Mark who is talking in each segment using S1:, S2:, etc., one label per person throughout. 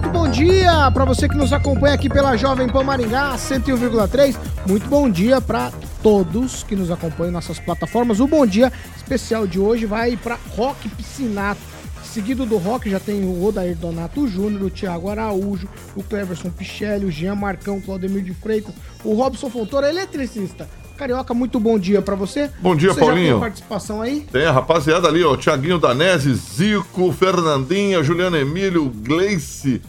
S1: muito bom dia para você que nos acompanha aqui pela Jovem Pan Maringá 101,3. Muito bom dia para todos que nos acompanham em nossas plataformas. O bom dia especial de hoje vai para Rock Piscinato. Seguido do Rock já tem o Odair Donato Júnior, o Thiago Araújo, o Cleverson Pichelli, o Jean Marcão, o Claudemir de Freitas, o Robson Fontoura, eletricista. Carioca, muito bom dia para você.
S2: Bom dia,
S1: você
S2: Paulinho.
S1: Já tem participação aí?
S2: Tem a rapaziada ali, ó. Tiaguinho Danese, Zico, Fernandinha, Juliano Emílio, Gleice,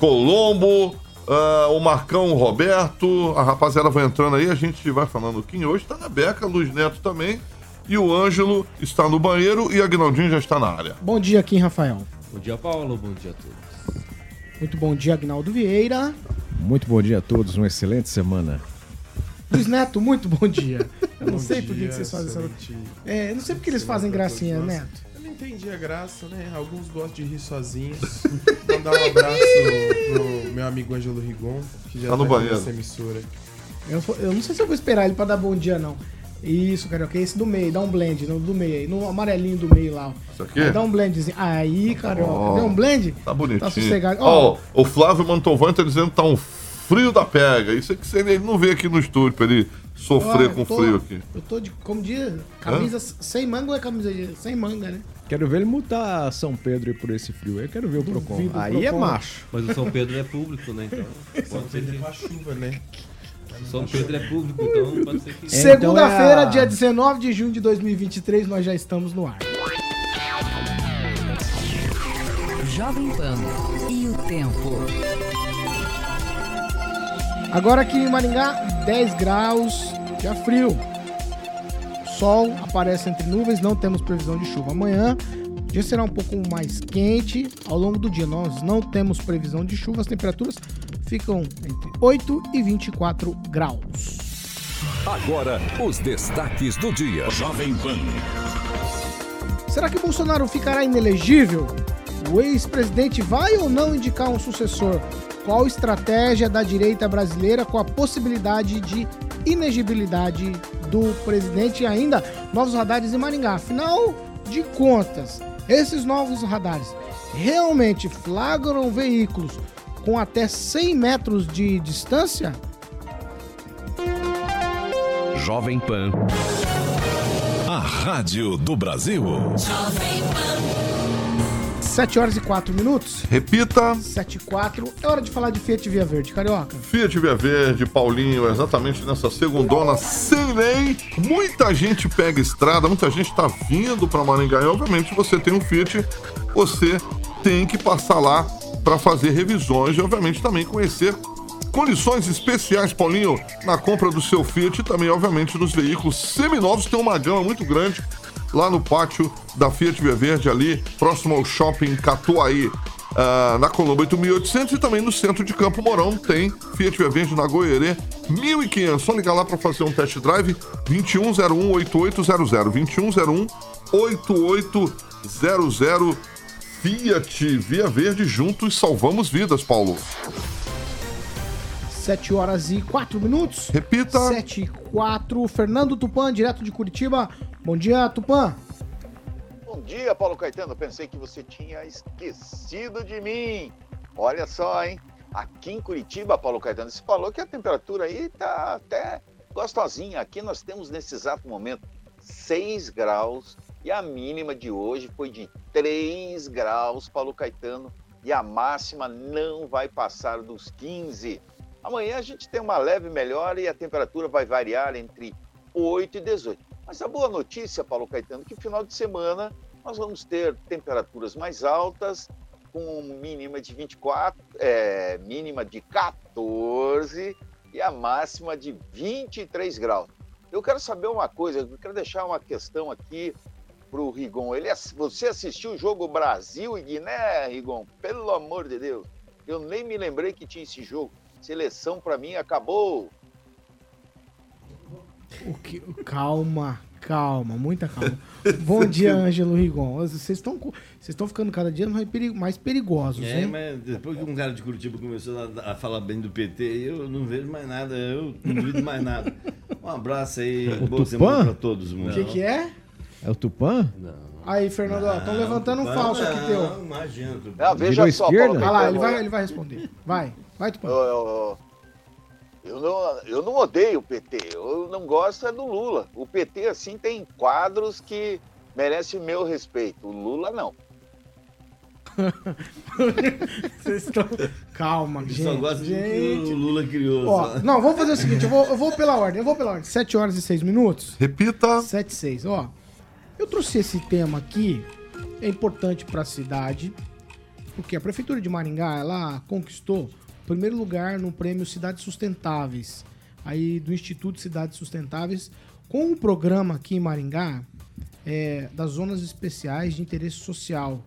S2: Colombo, ah, o Marcão Roberto. A rapaziada vai entrando aí, a gente vai falando quem hoje tá na beca, Luiz Neto também. E o Ângelo está no banheiro e a Agnaldinho já está na área.
S1: Bom dia, Kim Rafael.
S3: Bom dia, Paulo. Bom dia a todos.
S1: Muito bom dia, Agnaldo Vieira.
S4: Muito bom dia a todos, uma excelente semana.
S1: Luiz Neto, muito bom dia. Eu não
S5: Bom
S1: sei por que vocês fazem essa. É, eu não sei porque eles fazem gracinha. Neto.
S5: Entendi a graça, né? Alguns gostam de rir sozinhos. Mandar um abraço pro meu amigo Ângelo Rigon, que já
S2: Tá no banheiro.
S5: nessa emissora.
S1: Eu, eu não sei se eu vou esperar ele pra dar bom dia, não. Isso, Carioca, esse do meio, dá um blend no do meio aí, no amarelinho do meio lá.
S2: Isso aqui?
S1: Aí dá um blendzinho. Aí, Carioca,
S2: Ó,
S1: deu um blend?
S2: Tá bonitinho.
S1: Tá sossegado. Ó,
S2: Ó, o Flávio Mantovan tá dizendo que tá um frio da pega. Isso é que ele não veio aqui no estúdio pra ele sofrer com
S1: tô-
S2: frio aqui.
S1: Eu tô de, como diz, camisa sem manga ou é camisa de, sem manga, né?
S4: Quero ver ele multar São Pedro aí por esse frio. Eu quero ver o Procon.
S1: O
S4: Aí é
S1: Procon.
S4: macho.
S3: Mas o São Pedro é público, né? Então. Pode ser que...
S5: Com a chuva, né?
S3: O São Pedro é público, então pode ser que.
S4: É,
S1: Segunda-feira,
S4: então é a-
S1: dia 19 de junho de 2023, nós já estamos no ar.
S6: Jovem Pan e o tempo.
S1: Agora aqui em Maringá, 10 graus, dia frio. Sol aparece entre nuvens, não temos previsão de chuva. Amanhã, o dia será um pouco mais quente. Ao longo do dia, nós não temos previsão de chuva. As temperaturas ficam entre 8 e 24 graus.
S7: Agora, os destaques do dia. Jovem Pan.
S1: Será que Bolsonaro ficará inelegível? O ex-presidente vai ou não indicar um sucessor? Qual estratégia da direita brasileira com a possibilidade de inegibilidade do presidente e ainda novos radares em Maringá? Afinal de contas, esses novos radares realmente flagram veículos com até 100 metros de distância?
S7: Jovem Pan. A Rádio do Brasil.
S1: 7 horas e 4 minutos.
S2: Repita.
S1: 7 e 4. É hora de falar de Fiat Via Verde, Carioca.
S2: Fiat Via Verde, Paulinho, exatamente nessa segundona sem lei. Muita gente pega estrada, muita gente está vindo para Maringá e, obviamente, você tem um Fiat, você tem que passar lá para fazer revisões e, obviamente, também conhecer condições especiais, Paulinho, na compra do seu Fiat e também, obviamente, nos veículos seminovos. Tem uma gama muito grande lá no pátio da Fiat Via Verde, ali próximo ao shopping Catuaí. ah, na Colombo 8800 e também no centro de Campo Mourão tem Fiat Via Verde na Goierê 1500. Só ligar lá para fazer um test drive 2101 8800 2101 8800 Fiat Via Verde juntos salvamos vidas, Paulo.
S1: 7 horas e 4 minutos.
S2: Repita.
S1: 7 e 4. Fernando Tupan, direto de Curitiba. Bom dia, Tupan.
S8: Bom dia, Paulo Caetano. Pensei que você tinha esquecido de mim. Olha só, hein? Aqui em Curitiba, Paulo Caetano, você falou que a temperatura aí tá até gostosinha. Aqui nós temos nesse exato momento 6 graus e a mínima de hoje foi de 3 graus, Paulo Caetano, e a máxima não vai passar dos 15. Amanhã a gente tem uma leve melhora e a temperatura vai variar entre 8 e 18. Mas a boa notícia, Paulo Caetano, que final de semana nós vamos ter temperaturas mais altas, com mínima de 24, é, mínima de 14 e a máxima de 23 graus. Eu quero saber uma coisa, eu quero deixar uma questão aqui pro Rigon. Ele, você assistiu o jogo Brasil e Guiné, Rigon? Pelo amor de Deus. Eu nem me lembrei que tinha esse jogo. Seleção pra mim acabou.
S1: O que- Calma, calma, muita calma. Bom dia, Ângelo Rigon. Vocês estão vocês estão ficando cada dia mais peri- mais perigosos,
S9: É,
S1: hein?
S9: mas depois que um cara de Curitiba começou a, a falar bem do PT, eu não vejo mais nada, eu não duvido mais nada. Um abraço aí,
S4: O
S9: boa
S4: Tupã?
S9: semana pra todos,
S1: O que, que é?
S4: É o Tupã?
S1: Aí, Fernando, estão levantando um falso aqui
S9: não,
S1: teu.
S9: Imagina, Tupã.
S8: Ah, veja
S4: Virou
S8: só,
S4: esquerda?
S8: Paulo
S1: Vai lá, ele vai, ele vai responder. Vai, vai, Tupã.
S8: Eu, eu- eu não, eu não odeio o PT, eu não gosto é do Lula. O PT, assim, tem quadros que merecem o meu respeito. O Lula, não.
S1: Vocês estão. Calma,
S9: Só
S1: gente.
S9: gosta do que
S1: gente.
S9: o Lula criou.
S1: Ó,
S9: só.
S1: não, vamos fazer o seguinte, eu vou, eu vou pela ordem, eu vou pela ordem. 7 horas e 6 minutos.
S2: Repita.
S1: 7 e 6, ó. Eu trouxe esse tema aqui, é importante para a cidade, porque a Prefeitura de Maringá, ela conquistou primeiro lugar no prêmio Cidades Sustentáveis, aí do Instituto Cidades Sustentáveis, com um programa aqui em Maringá é, das Zonas Especiais de Interesse Social,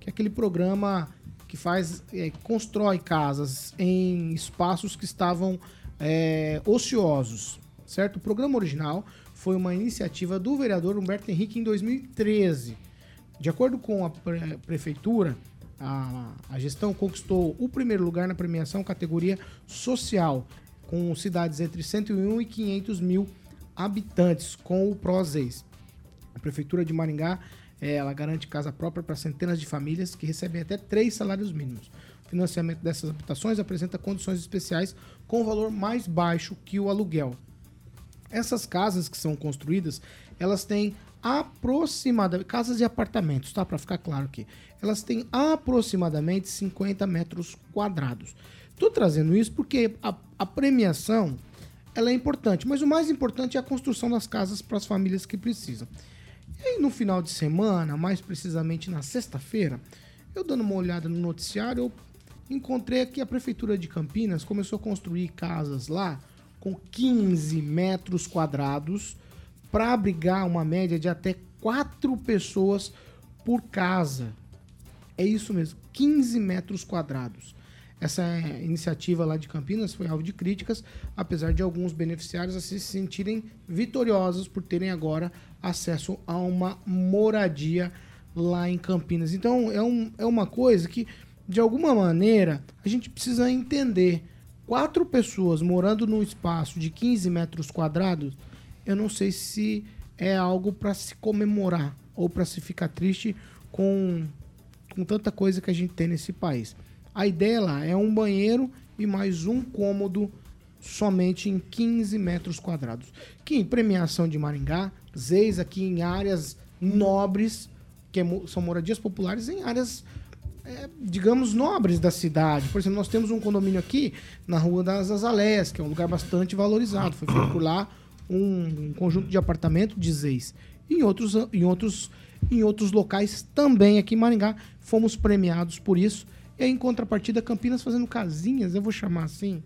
S1: que é aquele programa que faz, é, constrói casas em espaços que estavam é, ociosos, certo? O programa original foi uma iniciativa do vereador Humberto Henrique em 2013. De acordo com a pre- prefeitura, a, a gestão conquistou o primeiro lugar na premiação categoria social, com cidades entre 101 e 500 mil habitantes, com o PROSEIS. A Prefeitura de Maringá eh, ela garante casa própria para centenas de famílias que recebem até três salários mínimos. O financiamento dessas habitações apresenta condições especiais com valor mais baixo que o aluguel. Essas casas que são construídas, elas têm aproximadamente casas e apartamentos, tá? Para ficar claro aqui. Elas têm aproximadamente 50 metros quadrados. Tô trazendo isso porque a, a premiação ela é importante, mas o mais importante é a construção das casas para as famílias que precisam. E aí, no final de semana, mais precisamente na sexta-feira, eu dando uma olhada no noticiário, eu encontrei que a Prefeitura de Campinas começou a construir casas lá com 15 metros quadrados para abrigar uma média de até quatro pessoas por casa. É isso mesmo, 15 metros quadrados. Essa iniciativa lá de Campinas foi alvo de críticas, apesar de alguns beneficiários se sentirem vitoriosos por terem agora acesso a uma moradia lá em Campinas. Então é, um, é uma coisa que, de alguma maneira, a gente precisa entender. Quatro pessoas morando num espaço de 15 metros quadrados, eu não sei se é algo para se comemorar ou para se ficar triste com, com tanta coisa que a gente tem nesse país. A ideia lá é um banheiro e mais um cômodo somente em 15 metros quadrados. Que em premiação de Maringá, Zeis aqui em áreas nobres, que é são moradias populares em áreas, é, digamos, nobres da cidade. Por exemplo, nós temos um condomínio aqui na Rua das Azaleias, que é um lugar bastante valorizado. Foi feito por lá um, um conjunto de apartamento de Zeis. Em outros, em, outros, em outros locais também aqui em Maringá fomos premiados por isso. E aí, em contrapartida, Campinas fazendo casinhas, eu vou chamar assim,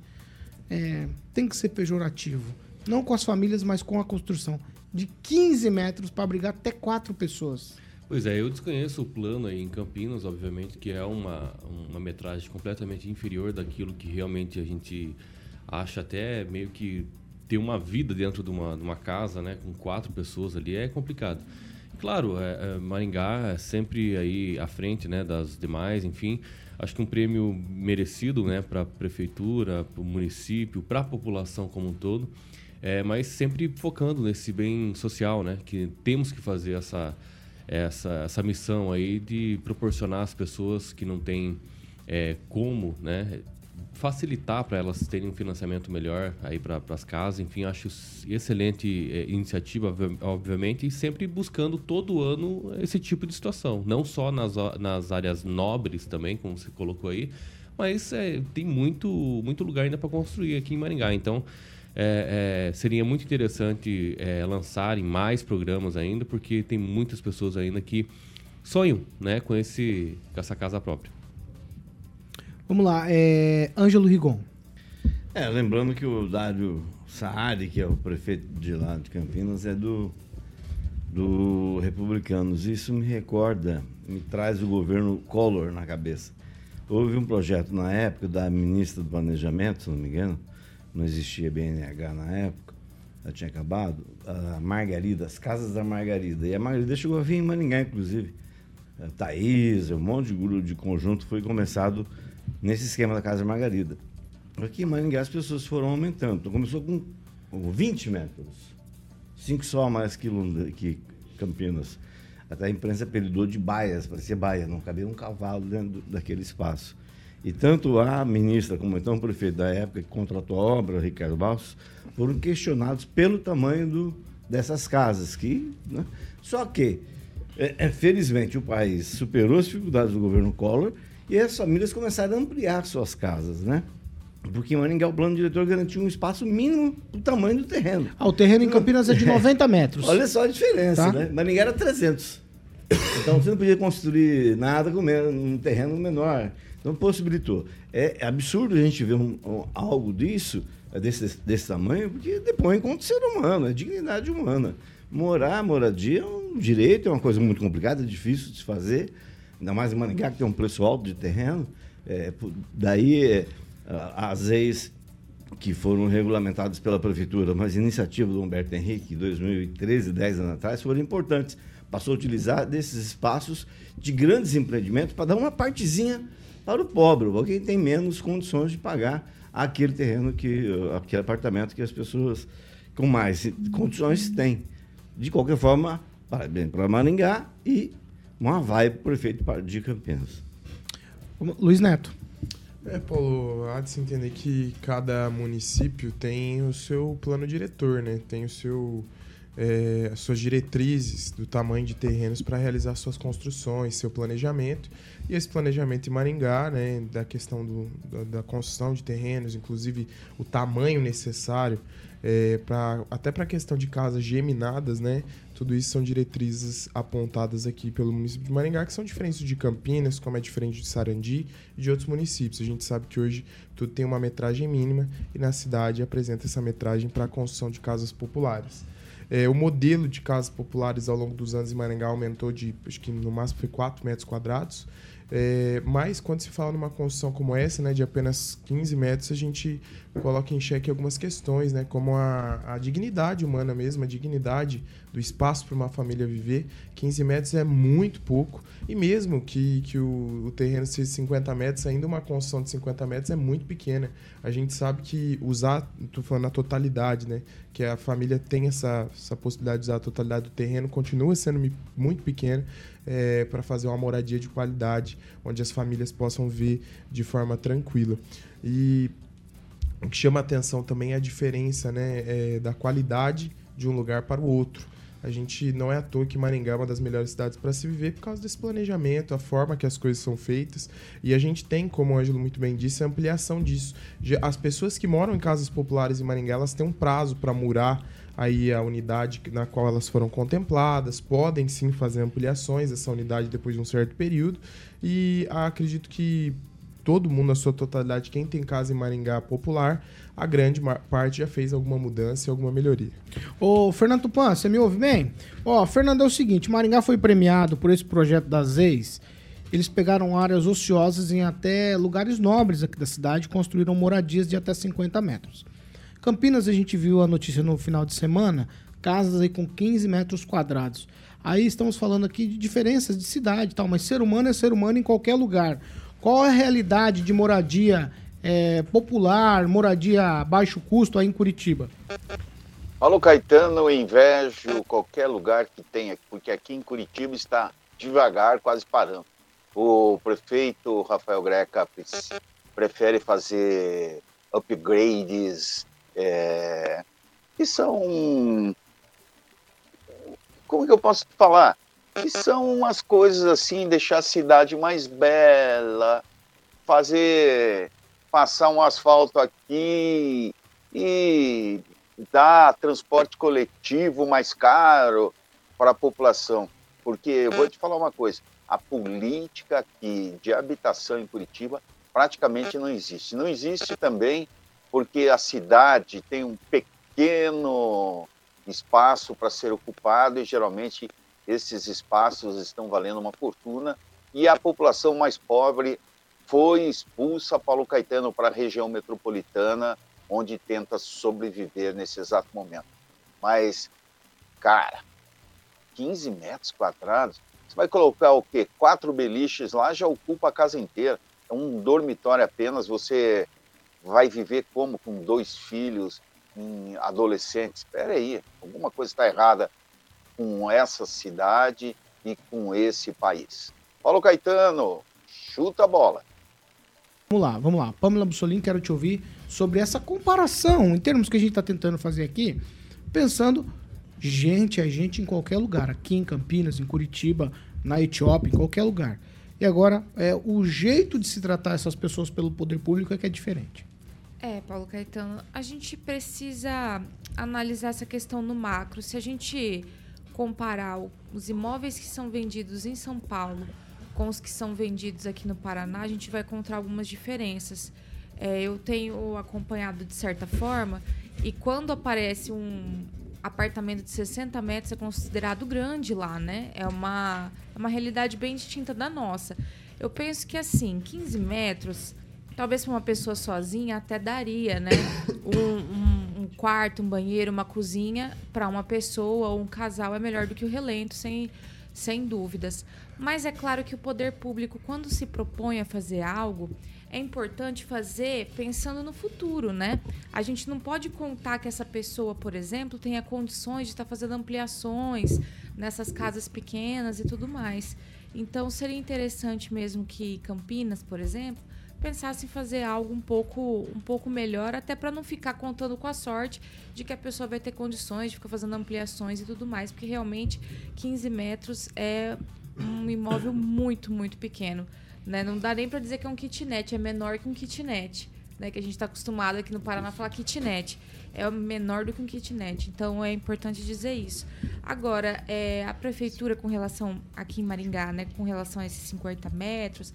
S1: é, tem que ser pejorativo. Não com as famílias, mas com a construção. De 15 metros para abrigar até quatro pessoas.
S3: Pois é, eu desconheço o plano aí em Campinas, obviamente, que é uma, uma metragem completamente inferior daquilo que realmente a gente acha até meio que ter uma vida dentro de uma, de uma casa, né, com quatro pessoas ali, é complicado. Claro, é, é, Maringá é sempre aí à frente, né, das demais, enfim, acho que um prêmio merecido, né, para a prefeitura, para o município, para a população como um todo, é, mas sempre focando nesse bem social, né, que temos que fazer essa essa, essa missão aí de proporcionar às pessoas que não têm é, como, né, facilitar para elas terem um financiamento melhor aí para as casas. Enfim, acho excelente é, iniciativa, obvi- obviamente, e sempre buscando todo ano esse tipo de situação. Não só nas, nas áreas nobres também, como você colocou aí, mas é, tem muito, muito lugar ainda para construir aqui em Maringá. Então, é, é, seria muito interessante é, lançarem mais programas ainda, porque tem muitas pessoas ainda que sonham né, com, esse, com essa casa própria.
S1: Vamos lá, é, Ângelo Rigon.
S9: É, lembrando que o Dário Saari, que é o prefeito de lá de Campinas, é do do Republicanos. Isso me recorda, me traz o governo Collor na cabeça. Houve um projeto na época da ministra do Planejamento, se não me engano, não existia BNH na época, já tinha acabado, a Margarida, as casas da Margarida. E a Margarida chegou a vir em Maringá, inclusive. A Thaís, um monte de de conjunto foi começado nesse esquema da Casa Margarida. Aqui em Maringá as pessoas foram aumentando. Então começou com 20 metros, 5 só mais que, Lund- que Campinas. Até a imprensa apelidou de baias, parecia baia, não cabia um cavalo dentro daquele espaço. E tanto a ministra como então o prefeito da época que contratou a obra, Ricardo Balsos, foram questionados pelo tamanho do, dessas casas. Que, né? Só que, é, é, felizmente, o país superou as dificuldades do governo Collor e as famílias começaram a ampliar suas casas, né? Porque em Maringá o plano diretor garantiu um espaço mínimo do tamanho do terreno.
S1: Ah, o terreno em Campinas é de 90 metros.
S9: Olha só a diferença,
S1: Tá.
S9: né? Maringá era 300. Então você não podia construir nada com um terreno menor. Então possibilitou. É absurdo a gente ver um- um- algo disso, é, desse, desse tamanho, porque depõe contra o ser humano, é dignidade humana. Morar, moradia é um direito, é uma coisa muito complicada, é difícil de se fazer. Ainda mais em Maringá, que tem um preço alto de terreno. É, daí é, as leis que foram regulamentados pela prefeitura, mas iniciativa do Humberto Henrique, em 2013, 10 anos atrás, foram importantes. Passou a utilizar desses espaços de grandes empreendimentos para dar uma partezinha para o pobre, para quem tem menos condições de pagar aquele terreno, que, aquele apartamento que as pessoas com mais condições têm. De qualquer forma, parabéns para Maringá e uma vai para o prefeito de Campinas.
S1: Luiz Neto.
S5: É, Paulo, há de se entender que cada município tem o seu plano diretor, né? Tem o seu, é, as suas diretrizes do tamanho de terrenos para realizar suas construções, seu planejamento. E esse planejamento em Maringá, né, da questão do, da, da construção de terrenos, inclusive o tamanho necessário, é, pra, até para a questão de casas geminadas, né? Tudo isso são diretrizes apontadas aqui pelo município de Maringá, que são diferentes de Campinas, como é diferente de Sarandi e de outros municípios. A gente sabe que hoje tudo tem uma metragem mínima e na cidade apresenta essa metragem para a construção de casas populares. É, o modelo de casas populares ao longo dos anos em Maringá aumentou de, acho que no máximo foi 4 metros quadrados. É, mas quando se fala numa construção como essa, né, de apenas 15 metros, a gente coloca em xeque algumas questões, né, como a, a dignidade humana mesmo, a dignidade do espaço para uma família viver. 15 metros é muito pouco, e mesmo que, que o, o terreno seja 50 metros, ainda uma construção de 50 metros é muito pequena. A gente sabe que usar, estou falando a totalidade, né, que a família tem essa, essa possibilidade de usar a totalidade do terreno, continua sendo muito pequena é, para fazer uma moradia de qualidade, onde as famílias possam ver de forma tranquila. E o que chama atenção também é a diferença né, é, da qualidade de um lugar para o outro. A gente não é à toa que Maringá é uma das melhores cidades para se viver por causa desse planejamento, a forma que as coisas são feitas. E a gente tem, como o Ângelo muito bem disse, a ampliação disso. As pessoas que moram em casas populares em Maringá, elas têm um prazo para murar aí a unidade na qual elas foram contempladas, podem sim fazer ampliações dessa unidade depois de um certo período. E acredito que todo mundo, na sua totalidade, quem tem casa em Maringá popular, a grande parte já fez alguma mudança e alguma melhoria.
S1: Ô, Fernando Tupan, você me ouve bem? Ó, Fernando, é o seguinte, Maringá foi premiado por esse projeto das EIs. Eles pegaram áreas ociosas em até lugares nobres aqui da cidade e construíram moradias de até 50 metros. Campinas, a gente viu a notícia no final de semana, casas aí com 15 metros quadrados. Aí estamos falando aqui de diferenças de cidade e tal, mas ser humano é ser humano em qualquer lugar. Qual é a realidade de moradia eh, popular, moradia a baixo custo aí em Curitiba?
S8: Paulo Caetano, eu invejo qualquer lugar que tenha, porque aqui em Curitiba está devagar, quase parando. O prefeito Rafael Greca pre- prefere fazer upgrades é, que são. Como que eu posso falar? Que são umas coisas assim, deixar a cidade mais bela, fazer passar um asfalto aqui e dar transporte coletivo mais caro para a população. Porque eu vou te falar uma coisa: a política aqui de habitação em Curitiba praticamente não existe. Não existe também porque a cidade tem um pequeno espaço para ser ocupado e geralmente esses espaços estão valendo uma fortuna e a população mais pobre foi expulsa Paulo Caetano para a região metropolitana, onde tenta sobreviver nesse exato momento. Mas, cara, 15 metros quadrados, você vai colocar o quê? Quatro beliches lá já ocupa a casa inteira. É um dormitório apenas, você vai viver como com dois filhos, em adolescentes? Espera aí, alguma coisa está errada com essa cidade e com esse país. Paulo Caetano, chuta a bola.
S1: Vamos lá, vamos lá. Pamela Bussolini, quero te ouvir sobre essa comparação, em termos que a gente está tentando fazer aqui, pensando, gente, é gente em qualquer lugar, aqui em Campinas, em Curitiba, na Etiópia, em qualquer lugar. E agora, é, o jeito de se tratar essas pessoas pelo poder público é que é diferente.
S10: É, Paulo Caetano, a gente precisa analisar essa questão no macro. Se a gente comparar os imóveis que são vendidos em São Paulo com os que são vendidos aqui no Paraná, a gente vai encontrar algumas diferenças. É, eu tenho acompanhado de certa forma, e quando aparece um apartamento de 60 metros é considerado grande lá, né? É uma, é uma realidade bem distinta da nossa. Eu penso que assim, 15 metros Talvez para uma pessoa sozinha até daria, né? Um, um, um quarto, um banheiro, uma cozinha para uma pessoa ou um casal é melhor do que o relento, sem, sem dúvidas. Mas é claro que o poder público, quando se propõe a fazer algo, é importante fazer pensando no futuro, né? A gente não pode contar que essa pessoa, por exemplo, tenha condições de estar fazendo ampliações nessas casas pequenas e tudo mais. Então, seria interessante mesmo que Campinas, por exemplo, pensasse em fazer algo um pouco, um pouco melhor, até para não ficar contando com a sorte de que a pessoa vai ter condições de ficar fazendo ampliações e tudo mais, porque realmente 15 metros é um imóvel muito, muito pequeno. Né? Não dá nem para dizer que é um kitnet, é menor que um kitnet. Né? Que a gente está acostumado aqui no Paraná a falar kitnet. É menor do que um kitnet. Então é importante dizer isso. Agora, é, a prefeitura, com relação aqui em Maringá, né, com relação a esses 50 metros,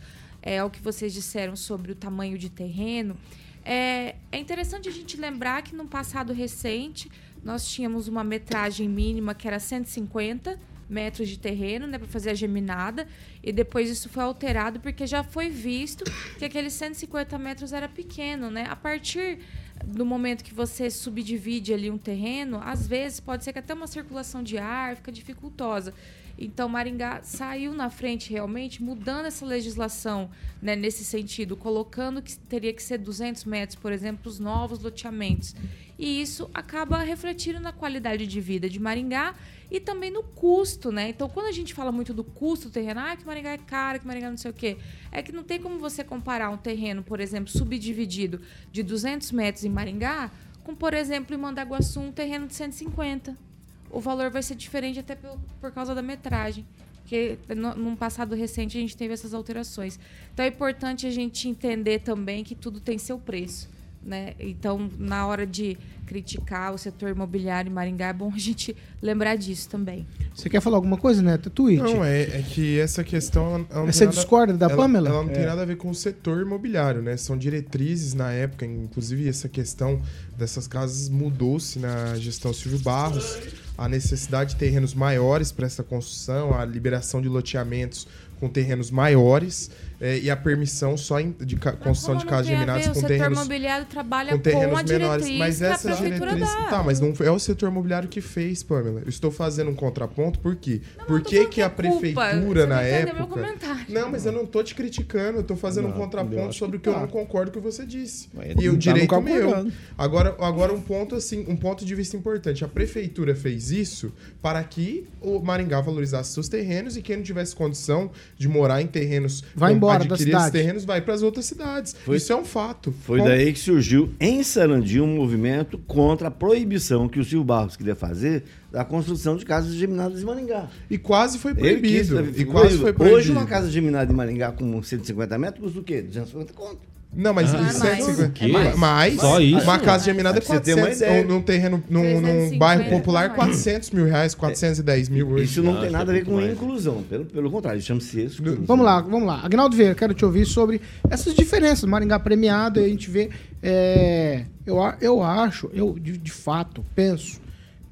S10: é, ao que vocês disseram sobre o tamanho de terreno, é, é interessante a gente lembrar que no passado recente nós tínhamos uma metragem mínima que era 150 metros de terreno, né, para fazer a geminada, e depois isso foi alterado porque já foi visto que aqueles 150 metros era pequeno, né? A partir do momento que você subdivide ali um terreno, às vezes pode ser que até uma circulação de ar fica dificultosa. Então, Maringá saiu na frente realmente, mudando essa legislação né, nesse sentido, colocando que teria que ser 200 metros, por exemplo, os novos loteamentos. E isso acaba refletindo na qualidade de vida de Maringá e também no custo, né? Então, quando a gente fala muito do custo do terreno, ah, que Maringá é caro, que Maringá não sei o quê, é que não tem como você comparar um terreno, por exemplo, subdividido de 200 metros em Maringá com, por exemplo, em Mandaguaçu, um terreno de 150 o valor vai ser diferente até por, por causa da metragem. Porque no, num passado recente a gente teve essas alterações. Então é importante a gente entender também que tudo tem seu preço. Né? Então, na hora de criticar o setor imobiliário em Maringá, é bom a gente lembrar disso também.
S1: Você quer falar alguma coisa, Neto? Tweet.
S5: Não, é, é que essa questão. Ela,
S1: ela Você discorda da
S5: ela,
S1: Pamela?
S5: Ela não
S1: é.
S5: tem nada a ver com o setor imobiliário, né? São diretrizes na época, inclusive essa questão dessas casas mudou-se na gestão Silvio Barros. A necessidade de terrenos maiores para essa construção, a liberação de loteamentos com terrenos maiores é, e a permissão só em, de ca, construção de casas geminadas com terrenos. O
S10: setor imobiliário trabalha
S5: com, terrenos
S10: com a
S5: menores. Mas essa
S10: diretriz. Dá.
S5: Tá, mas não é o setor imobiliário que fez, Pamela. Eu estou fazendo um contraponto, por quê? Não, por que, que a prefeitura na época. Não, mas eu não estou te criticando, eu estou fazendo não, um contraponto sobre o que tá. eu não concordo com o que você disse. Mas e o tá direito meu. Agora, agora um ponto assim, um ponto de vista importante. A prefeitura fez isso para que o Maringá valorizasse seus terrenos e quem não tivesse condição de morar em terrenos
S1: vai embora da
S5: cidade. esses terrenos vai para as outras cidades. Foi, Isso é um fato.
S9: Foi daí que surgiu em Sarandi um movimento contra a proibição que o Silvio Barros queria fazer da construção de casas geminadas em Maringá.
S5: E quase foi proibido. Quis, e quase foi
S9: proibido. Hoje uma casa geminada em Maringá com 150 metros custa o quê? 250 conto.
S5: Não, mas ah, 150. Mais. mais. Só isso? Uma casa geminada é 400. Ou num terreno, num, num bairro popular, 400 mil reais, 410 mil
S9: hoje. Isso não tem nada a ver com inclusão. Pelo, pelo contrário, chama-se isso.
S1: Vamos lá, vamos lá. Agnaldo Vieira, quero te ouvir sobre essas diferenças. Maringá premiado, a gente vê. É, eu, eu acho, eu de, de fato penso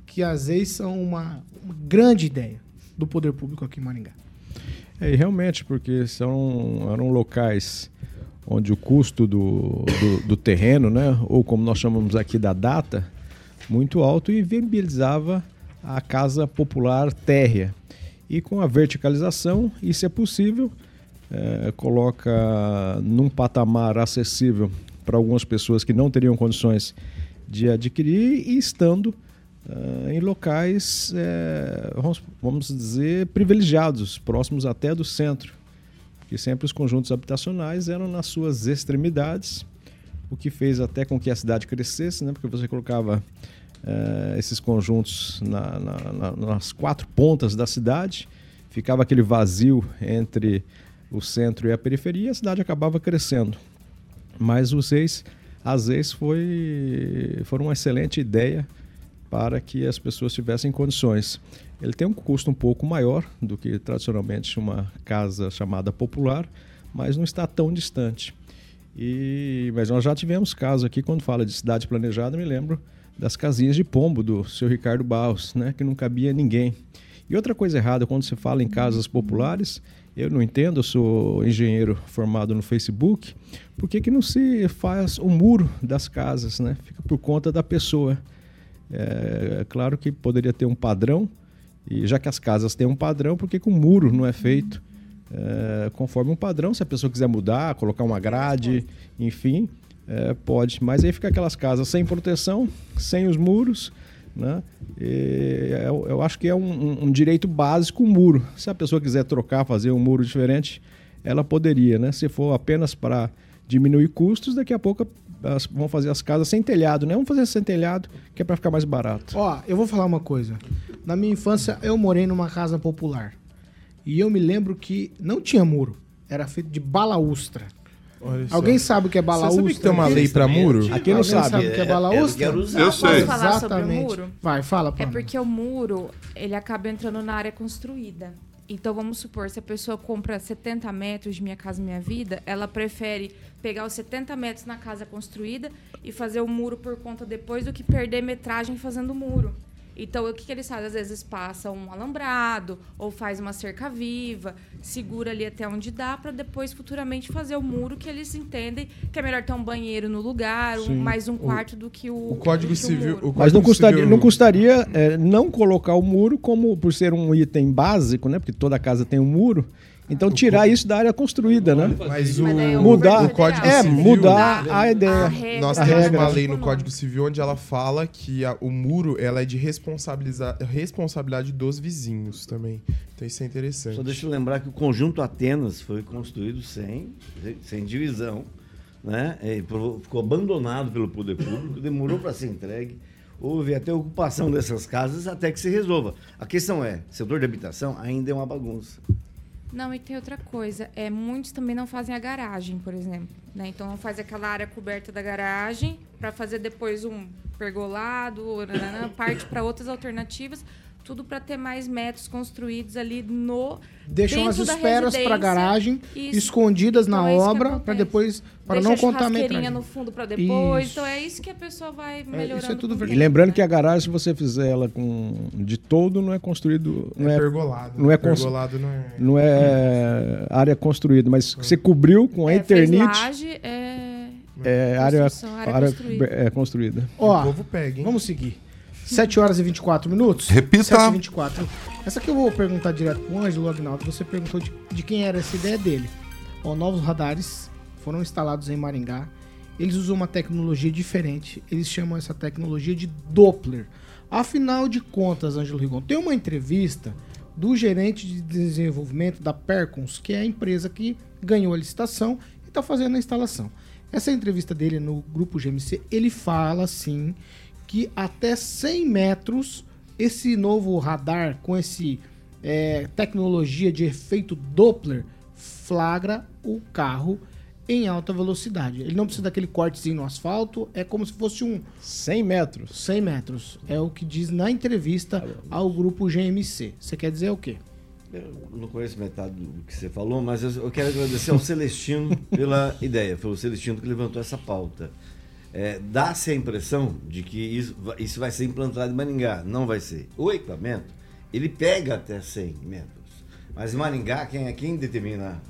S1: que as ex são uma, uma grande ideia do poder público aqui em Maringá.
S4: É, e realmente, porque são, eram locais onde o custo do, do, do terreno, né, ou como nós chamamos aqui da data, muito alto e viabilizava a casa popular térrea. E com a verticalização, isso é possível, é, coloca num patamar acessível para algumas pessoas que não teriam condições de adquirir e estando uh, em locais, é, vamos, vamos dizer, privilegiados, próximos até do centro, porque sempre os conjuntos habitacionais eram nas suas extremidades, o que fez até com que a cidade crescesse, né, porque você colocava uh, esses conjuntos na, na, na, nas quatro pontas da cidade, ficava aquele vazio entre o centro e a periferia, a cidade acabava crescendo. Mas os ex, às vezes foi, foram uma excelente ideia para que as pessoas tivessem condições. Ele tem um custo um pouco maior do que tradicionalmente uma casa chamada popular, mas não está tão distante. E, mas nós já tivemos casos aqui, quando fala de cidade planejada, me lembro das casinhas de pombo do seu Ricardo Barros, né, que não cabia ninguém. E outra coisa errada, quando se fala em casas populares, eu não entendo, eu sou engenheiro formado no Facebook, por que, que não se faz o muro das casas, né? Fica por conta da pessoa. É, é, claro que poderia ter um padrão, e já que as casas têm um padrão, por que, o muro não é feito é, conforme um padrão? Se a pessoa quiser mudar, colocar uma grade, enfim, é, pode. Mas aí fica aquelas casas sem proteção, sem os muros, né? Eu, eu, acho que é um, um, direito básico o muro. Se a pessoa quiser trocar, fazer um muro diferente, ela poderia, né? Se for apenas para diminuir custos, daqui a pouco elas vão fazer as casas sem telhado, né? Vamos fazer sem telhado, que é para ficar mais barato.
S1: Ó, eu vou falar uma coisa. Na minha infância, eu morei numa casa popular. E eu me lembro que não tinha muro. Era feito de balaustra. Alguém sabe o que é balaústra? Você sabe
S5: que tem uma lei para muro?
S1: Aqui não sabe. sabe o que é, é balaústra?
S2: Eu sei.
S10: Posso falar Exatamente. sobre o muro?
S1: Vai, fala.
S10: É porque o muro, ele acaba entrando na área construída. Então, vamos supor, se a pessoa compra 70 metros de Minha Casa Minha Vida, ela prefere pegar os 70 metros na casa construída e fazer o muro por conta depois do que perder metragem fazendo o muro. Então, o que, que eles fazem? Às vezes passa um alambrado ou faz uma cerca viva, segura ali até onde dá, para depois futuramente fazer o muro que eles entendem que é melhor ter um banheiro no lugar, um, mais um quarto o, do que o.
S5: O Código
S10: o
S5: Civil.
S10: O
S4: Mas não custaria, civil... não, custaria é, não colocar o muro como por ser um item básico, né? Porque toda casa tem um muro. Então tirar isso da área construída, né?
S5: Mas o
S4: mudar
S5: o Código
S4: é
S5: Civil,
S4: mudar a ideia.
S5: A Nós a temos regra. uma lei no Código Civil onde ela fala que a, o muro ela é de responsabilizar responsabilidade dos vizinhos também. Então isso é interessante.
S9: Só deixa eu lembrar que o conjunto Atenas foi construído sem sem divisão, né? E ficou abandonado pelo poder público, demorou para ser entregue houve até ocupação dessas casas até que se resolva. A questão é, setor de habitação ainda é uma bagunça.
S10: Não, e tem outra coisa. É, muitos também não fazem a garagem, por exemplo. Né? Então não faz aquela área coberta da garagem para fazer depois um pergolado, parte para outras alternativas tudo para ter mais metros construídos ali no
S1: deixam as esferas para garagem isso. escondidas na então, é obra para depois para não contaminar
S10: no fundo para depois isso. então é isso que a pessoa vai melhorando é, isso é
S4: tudo verdade. e lembrando que a garagem se você fizer ela com de todo não é construído não é,
S5: é pergolado
S4: não é pergolado não é não é área construída mas você cobriu com a é, eternite
S10: é
S4: é área, área, área construída. É construída.
S1: Ó, o povo pega, hein? Vamos seguir. 7 horas e 24 minutos?
S2: Repita. 7
S1: e 24. Essa aqui eu vou perguntar direto pro Ângelo Agnaldo. Você perguntou de, de quem era essa ideia dele. Ó, novos radares foram instalados em Maringá. Eles usam uma tecnologia diferente. Eles chamam essa tecnologia de Doppler. Afinal de contas, Ângelo Rigon, tem uma entrevista do gerente de desenvolvimento da Percons, que é a empresa que ganhou a licitação e está fazendo a instalação. Essa entrevista dele no grupo GMC, ele fala assim que até 100 metros esse novo radar com esse é, tecnologia de efeito Doppler flagra o carro em alta velocidade. Ele não precisa daquele cortezinho no asfalto, é como se fosse um
S4: 100 metros.
S1: 100 metros. É o que diz na entrevista ao grupo GMC. Você quer dizer o quê?
S9: Eu não conheço metade do que você falou, mas eu quero agradecer ao Celestino pela ideia. Foi o Celestino que levantou essa pauta. É, dá-se a impressão de que isso, isso vai ser implantado em Maringá. Não vai ser. O equipamento, ele pega até 100 metros. Mas em Maringá, quem, é quem determina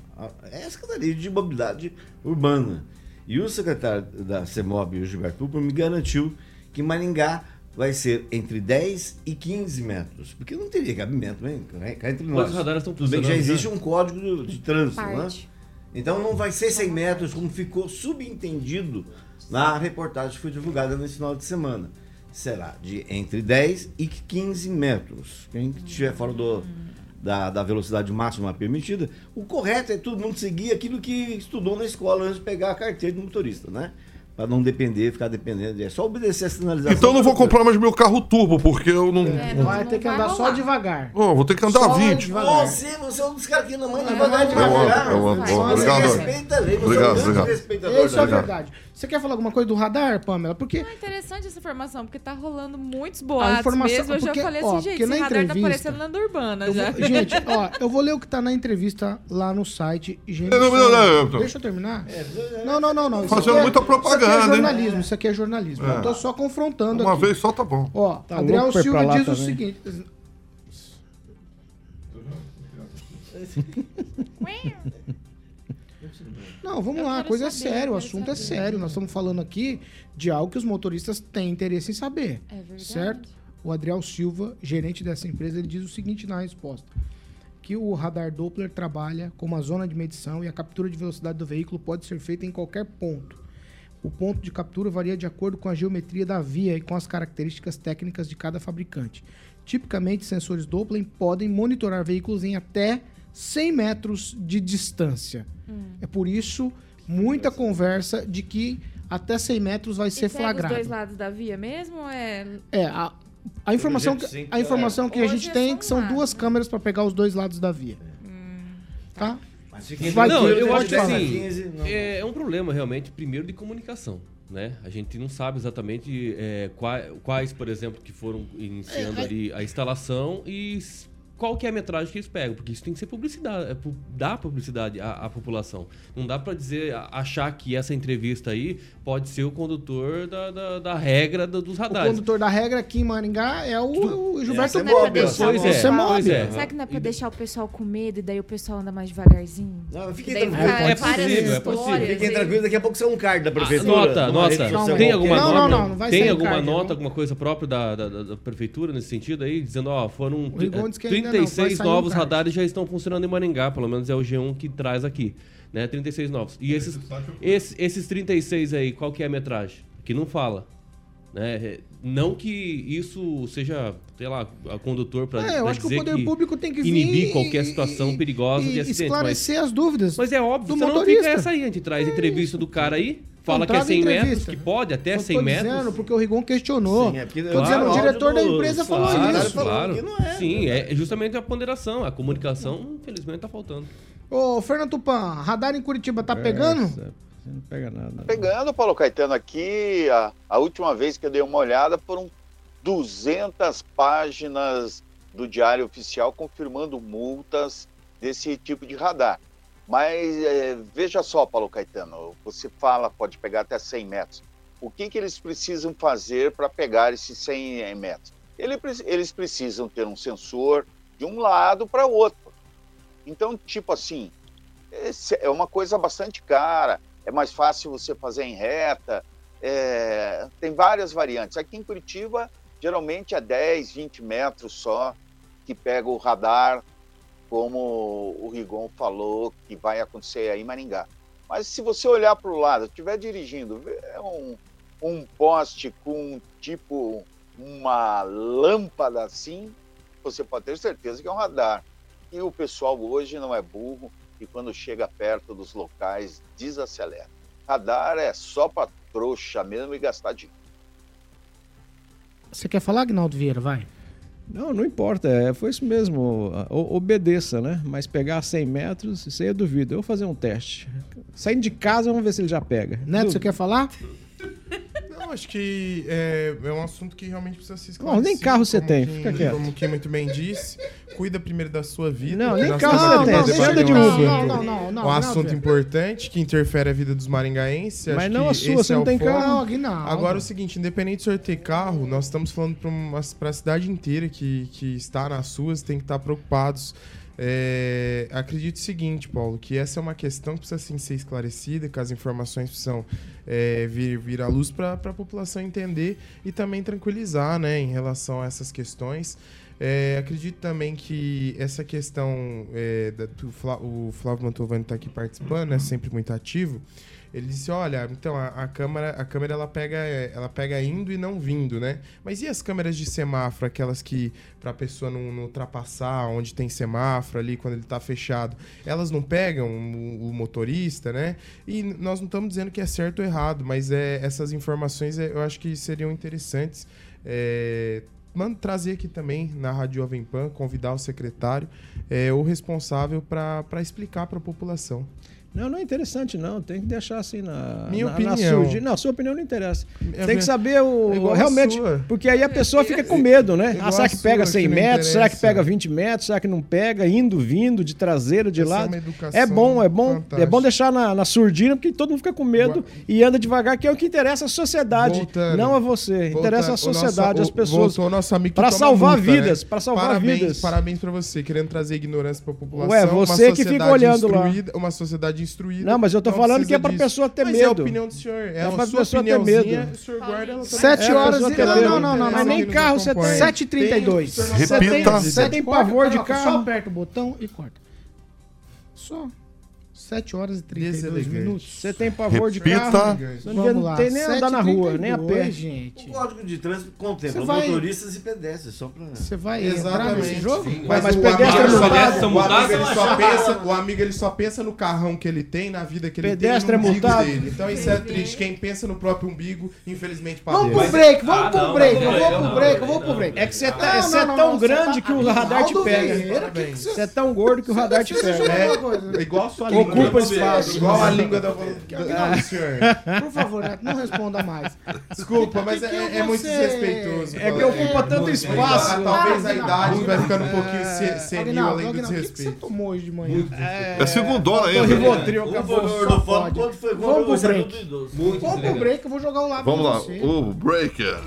S9: é a Secretaria de Mobilidade Urbana. E o secretário da CEMOB, o Gilberto Púlparo, me garantiu que Maringá vai ser entre 10 e 15 metros. Porque não teria cabimento, né? Cá entre nós.
S3: radares estão
S9: Tudo bem que já existe
S3: né?
S9: um código de, de trânsito, né? Então não vai ser 100 metros, como ficou subentendido na reportagem que foi divulgada nesse final de semana. Será de entre 10 e 15 metros. Quem estiver fora do, da, da velocidade máxima permitida, o correto é todo mundo seguir aquilo que estudou na escola antes de pegar a carteira de motorista, né? Para não depender, ficar dependendo. É só obedecer a sinalização.
S2: Então eu não vou comprar mais meu carro turbo, porque eu não.
S10: É, não-
S1: Vai ter que andar só devagar.
S2: Ó, vou ter que andar
S1: Só
S2: 20.
S1: devagar.
S9: Você, você é um dos caras que não manda
S1: É,
S9: devagar
S1: eu
S9: devagar.
S2: eu.
S9: Você
S2: Obrigado.
S9: respeita a lei, você
S2: Obrigado,
S9: é um
S2: obrigado.
S9: respeitador
S1: Isso é verdade. Você quer falar alguma coisa do radar, Pamela? Porque
S10: Não, é interessante essa informação, porque tá rolando muitos
S1: A
S10: boatos
S1: informação-
S10: mesmo. Eu
S1: porque,
S10: já falei
S1: ó,
S10: assim, gente,
S1: porque
S10: esse
S1: na
S10: radar tá
S1: entrevista-
S10: parecendo lenda urbana já.
S1: vou- gente, ó, eu vou ler o que tá na entrevista lá no site. Gente,
S2: Não, não, não, não.
S1: Deixa eu terminar. Não, não, não, não. Isso
S2: Fazendo
S1: é-
S2: muita propaganda,
S1: Isso aqui é
S2: hein?
S1: jornalismo, isso aqui é jornalismo.
S2: É.
S1: Eu tô só confrontando
S2: Uma
S1: aqui.
S2: vez só tá bom.
S1: Ó,
S4: Tá
S1: Adriel Silva diz o
S4: também.
S1: seguinte. Não, vamos
S10: Eu
S1: lá, a coisa é
S10: saber,
S1: séria, o assunto
S10: quero
S1: é
S10: saber.
S1: sério. Nós estamos falando aqui de algo que os motoristas têm interesse em saber.
S10: É verdade.
S1: Certo? O Adriel Silva, gerente dessa empresa, ele diz o seguinte na resposta: que o radar Doppler trabalha com uma zona de medição e a captura de velocidade do veículo pode ser feita em qualquer ponto. O ponto de captura varia de acordo com a geometria da via e com as características técnicas de cada fabricante. Tipicamente, sensores Doppler podem monitorar veículos em até 100 metros de distância. É por isso muita conversa de que até 100 metros vai
S10: E
S1: ser flagrado.
S10: os dois lados da via mesmo ou é...
S1: É, a, a informação, que,
S9: sim,
S1: a informação que a gente
S10: é
S1: tem é que são duas
S10: né?
S1: câmeras para pegar os dois lados da via. Tá?
S9: Mas fiquem
S1: Vai
S3: Não,
S9: tranquilos,
S3: eu
S9: de
S3: acho que
S9: 10 a
S3: assim,
S9: 15, não.
S3: é, é um problema realmente, primeiro de comunicação. Né? A gente não sabe exatamente é, qua- quais, por exemplo, que foram iniciando ali a instalação e qual que é a metragem que eles pegam, porque isso tem que ser publicidade, é, dar publicidade à, à população. Não dá para dizer, achar que essa entrevista aí pode ser o condutor da, da, da regra do- dos
S1: O
S3: radares.
S1: condutor da regra aqui em Maringá é o, o Gilberto
S9: Essa é
S10: Não é
S3: pois
S10: o
S3: é,
S10: pessoal-
S3: pois é.
S10: Será que não é pra
S3: E-
S10: deixar o pessoal com medo e daí o pessoal anda mais devagarzinho?
S9: Não, fiquem tranquilos.
S10: fica
S3: É
S10: várias
S3: possível, é possível.
S9: Fiquem
S10: aí.
S9: tranquilos, daqui a pouco você é um card da
S3: Ah,
S9: prefeitura.
S3: nota, nota.
S9: social
S3: Tem alguma
S1: Não,
S3: nota?
S1: não, não, não vai
S3: tem alguma
S1: card,
S3: nota,
S1: não.
S3: alguma coisa própria da, da, da- da prefeitura nesse sentido aí, dizendo, ó, foram
S1: O que ainda não, vai
S3: 36
S1: sair um
S3: novos radares já estão funcionando em Maringá, pelo menos é o G1 que traz aqui, né? 36 novos. E esses, esses, esses 36 aí, qual que é a metragem? Que não fala. Né? Não que isso seja, sei lá, a condutor para
S1: É, eu acho que o poder público tem que vir
S3: inibir qualquer situação
S1: e-
S3: perigosa
S1: e
S3: de acidente. Mas,
S1: esclarecer as dúvidas.
S3: mas é óbvio,
S1: do
S3: senão
S1: motorista.
S3: fica essa aí. A gente traz entrevista do cara aí, fala que é
S1: traga
S3: 100 metros, que pode até
S1: Só
S3: 100
S1: tô
S3: metros.
S1: dizendo, porque o Rigon questionou.
S9: Sim, é porque-
S1: Tô
S9: Claro,
S1: dizendo, o diretor da empresa falou
S3: Claro,
S1: isso.
S9: falou
S3: claro.
S9: que não é.
S3: Sim, é justamente a ponderação. A comunicação, infelizmente, tá faltando.
S1: Ô, Fernando Tupan, radar em Curitiba tá pegando?
S4: Essa, Você não pega nada.
S8: Pegando, Paulo Caetano, aqui, a, a última vez que eu dei uma olhada, foram 200 páginas do Diário Oficial confirmando multas desse tipo de radar. Mas é, veja só, Paulo Caetano, você fala pode pegar até 100 metros. O que, que eles precisam fazer para pegar esses 100 metros? Ele eles precisam ter um sensor de um lado para o outro. Então, tipo assim, é uma coisa bastante cara, é mais fácil você fazer em reta, é, tem várias variantes. Aqui em Curitiba, geralmente é 10, 20 metros só que pega o radar, como o Rigon falou que vai acontecer aí em Maringá. Mas se você olhar para o lado, estiver dirigindo, vê um, um poste com tipo uma lâmpada assim, você pode ter certeza que é um radar. E o pessoal hoje não é burro e quando chega perto dos locais desacelera. Radar é só para trouxa mesmo e gastar dinheiro.
S1: Você quer falar, Agnaldo Vieira? Vai.
S4: Não, não importa, é, foi isso mesmo. o- Obedeça, né? Mas pegar 100 metros, isso aí eu duvido. Eu vou fazer um teste. Saindo de casa, vamos ver se ele já pega.
S1: Neto, você quer falar?
S5: Não, acho que é, é um assunto que realmente precisa se
S4: Não,
S5: esclarecer.
S4: nem carro você
S5: como
S4: tem,
S5: quem-
S4: fica quieto.
S5: Como quem muito bem disse, cuida primeiro da sua vida.
S4: Não, nem carro você tem, você anda de Uber.
S5: assunto-
S1: Não, não, não,
S5: Um assunto
S1: Aguinaldo.
S5: importante que interfere a vida dos maringaenses.
S4: Mas
S5: acho
S4: não
S5: que
S4: a sua, você
S5: é
S4: não tem
S5: foco.
S4: carro.
S1: Não.
S5: Agora é o seguinte, independente de senhor ter carro, nós estamos falando para a cidade inteira que, que está nas suas, tem que estar preocupados. É, acredito o seguinte, Paulo, que essa é uma questão que precisa sim, ser esclarecida, que as informações precisam é, vir, vir à luz para a população entender e também tranquilizar né, em relação a essas questões. É, acredito também que essa questão é, da, o Flávio Mantovani está aqui participando, é sempre muito ativo. Ele disse, olha, então a, a câmera, a câmera ela pega, ela pega indo e não vindo, né? Mas e as câmeras de semáforo, aquelas que para a pessoa não, não ultrapassar, onde tem semáforo ali quando ele está fechado, elas não pegam o, o motorista, né? E nós não estamos dizendo que é certo ou errado, mas é, essas informações é, eu acho que seriam interessantes. É, trazer aqui também na Rádio Jovem Pan, convidar o secretário, é, o responsável para explicar para a população.
S4: Não, não é interessante, não. Tem que deixar assim na.
S5: Minha
S4: na,
S5: opinião.
S4: Na Não, sua opinião não interessa.
S5: É
S4: Tem que saber o.
S5: é a
S4: realmente.
S5: sua.
S4: Porque aí a pessoa fica com medo, né? Ah, será
S5: a
S4: que pega
S5: sua,
S4: 100
S5: que
S4: metros? Será que
S5: interessa.
S4: pega 20 metros? Será que não pega? Indo, vindo, de traseira, de
S5: Essa é
S4: lado. É bom, é bom. É
S5: fantástica.
S4: bom deixar na, na surdina, porque todo mundo fica com medo e anda devagar, que é o que interessa a sociedade,
S5: Voltando.
S4: não a você. Interessa a
S5: Voltando, o
S4: sociedade,
S5: nosso-
S4: as pessoas.
S5: voltou o nosso amigo que
S4: Pra
S5: toma
S4: salvar
S5: multa,
S4: vidas,
S5: né?
S4: pra salvar
S5: parabéns,
S4: vidas.
S5: Parabéns pra você, querendo trazer ignorância pra população.
S4: Ué,
S5: uma
S4: você que fica
S5: sociedade
S4: olhando lá.
S5: Uma sociedade instruída.
S4: Não, mas eu tô falando que é pra
S5: disso.
S4: pessoa ter
S5: Mas é a
S4: medo.
S5: opinião do senhor. É,
S4: É pra pessoa ter medo.
S5: o senhor guarda ela.
S1: Sete horas e... Não,
S4: medo.
S1: não, não, não.
S4: Mas nem carro você tem.
S1: 7h32.
S5: Tem-
S4: Você tem,
S2: Repita.
S4: você tem pavor de
S1: Coloca, Só
S4: carro.
S1: aperta o botão e corta. Só. 7 horas e 32
S5: Deselegante.
S1: minutos.
S4: Você tem pavor de
S2: Repita.
S4: carro. Você não
S1: Vamos lá.
S4: tem nem andar na rua, nem a
S1: 7h32,
S4: pé.
S1: gente.
S9: O Código de Trânsito contempla
S1: Você vai-
S9: motoristas e pedestres, só pra...
S1: Você vai entrar
S5: Exatamente.
S1: nesse jogo?
S5: Mas,
S4: Mas
S5: o
S4: pedestre
S5: amigo,
S4: é
S5: ele só-
S4: multado.
S5: o amigo, ele só pensa, o amigo ele só pensa no carrão que ele tem, na vida que ele
S4: Pedestre
S5: tem, no
S4: é
S5: umbigo
S4: multado.
S5: dele. Então isso é triste. Quem pensa no próprio umbigo, infelizmente
S1: Vamos
S5: padece.
S1: pro break, vamos
S3: Ah,
S1: pro
S3: não,
S1: break, eu vou
S3: não,
S1: pro break, eu
S3: não,
S1: vou pro break.
S4: É que você tá, é tão grande
S1: você
S4: que o radar te pega.
S1: Que
S4: Você é tão gordo que o radar te pega.
S5: É, igual a sua língua.
S4: Ocupa espaço.
S5: Igual a língua da, da, do senhor.
S1: Por favor, não responda mais.
S5: Desculpa, mas
S1: Que que
S5: é, é muito desrespeitoso.
S4: É que ocupa tanto espaço.
S5: Ah, Talvez a idade vai ficando um pouquinho se- senil além do
S1: Aguinaldo, o que, você
S5: desrespeito.
S1: tomou hoje de manhã?
S2: É segundona aí,
S4: Tô
S2: né?
S4: Rivotril,
S9: Um
S4: acabou.
S1: Vamos pro break.
S3: Muito
S1: Vamos pro break, eu vou jogar o lábio
S2: Vamos lá, o Breaker.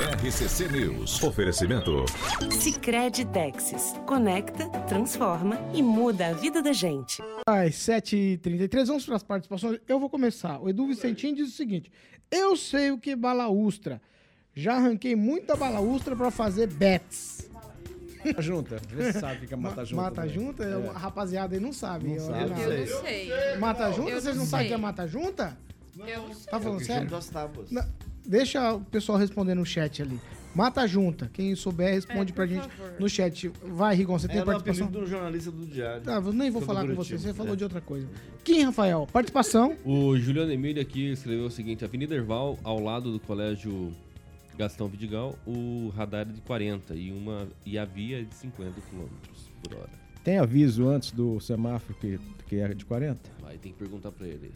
S7: RCC News. Oferecimento.
S11: Sicredi Texas. Conecta, transforma e muda a vida da gente.
S1: Às 7h33, vamos para as participações. Eu vou começar. O Edu Vicentinho diz o seguinte: Eu sei o que é balaustra. Já arranquei muita balaustra para fazer bets.
S4: Mata junta. Vê se sabe o que é mata junta.
S1: Mata
S4: né?
S1: junta? A rapaziada aí não sabe.
S4: Não
S1: Eu-
S4: sabe.
S1: Aguinaldo.
S10: Eu não sei.
S1: Mata junta?
S10: Eu
S1: Vocês não
S10: não
S1: sabem o que é mata junta?
S10: Eu não sei.
S1: Tá falando sério?
S9: Junto às tábuas.
S1: Não, deixa o pessoal responder no chat ali. Mata junta. Quem souber, responde
S10: É,
S1: pra gente
S10: favor.
S1: no chat. Vai, Rigon, você tem
S9: Era o
S1: participação?
S9: apelido do jornalista do Diário.
S1: Tá, eu nem vou falar com você. Você falou
S9: é.
S1: de outra coisa. Kim, Rafael, participação.
S3: O Juliano Emílio aqui escreveu o seguinte: Avenida Erval, ao lado do colégio Gastão Vidigal, o radar é de 40 e, uma, e a via é de 50 km por hora.
S4: Tem aviso antes do semáforo que, que é de 40?
S3: Aí tem que perguntar pra ele.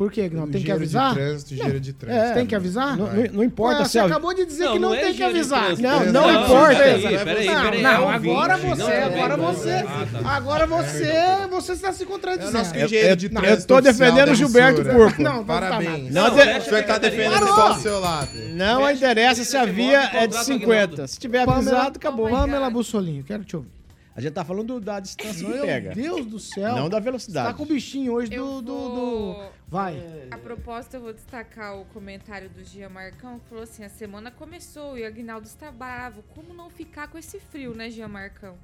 S1: Por quê? Não, tem que avisar?
S5: de trânsito, giro de trânsito.
S4: É,
S1: Tem que avisar?
S4: Não, não- não importa
S1: Ué,
S4: se
S1: você
S4: a-
S1: acabou de dizer
S3: Não,
S1: que não,
S3: não é
S1: tem que avisar.
S3: trânsito.
S4: Não,
S5: Não,
S4: não,
S5: não,
S4: importa.
S3: peraí,
S5: Não,
S3: peraí,
S1: não,
S3: peraí.
S1: não,
S3: é
S1: agora você,
S3: não é
S1: agora você,
S3: tá.
S1: agora você, você está se
S5: É o
S1: contradizendo.
S5: nosso
S4: Eu-
S5: engenheiro de trânsito
S4: eu
S5: oficial
S4: defendendo o Gilberto. Porco.
S1: Não, não tá
S5: Parabéns.
S4: nada.
S5: Não,
S4: Não,
S5: o senhor tá defendendo só o seu lado.
S4: Não interessa se a via é de
S3: contrato
S4: 50.
S3: Aguinaldo.
S4: Se tiver avisado, acabou.
S1: Pamela. Bussolinho, quero te ouvir.
S4: A gente tá falando da distância que
S1: Meu
S4: pega.
S1: Deus do céu.
S4: Não da
S1: Tá
S4: velocidade.
S1: com o bichinho hoje do, do, do- Vai.
S10: A propósito, eu vou destacar o comentário do Gia Marcão, que falou assim: a semana começou e o Agnaldo está bravo. Como não ficar com esse frio, né, Gia Marcão?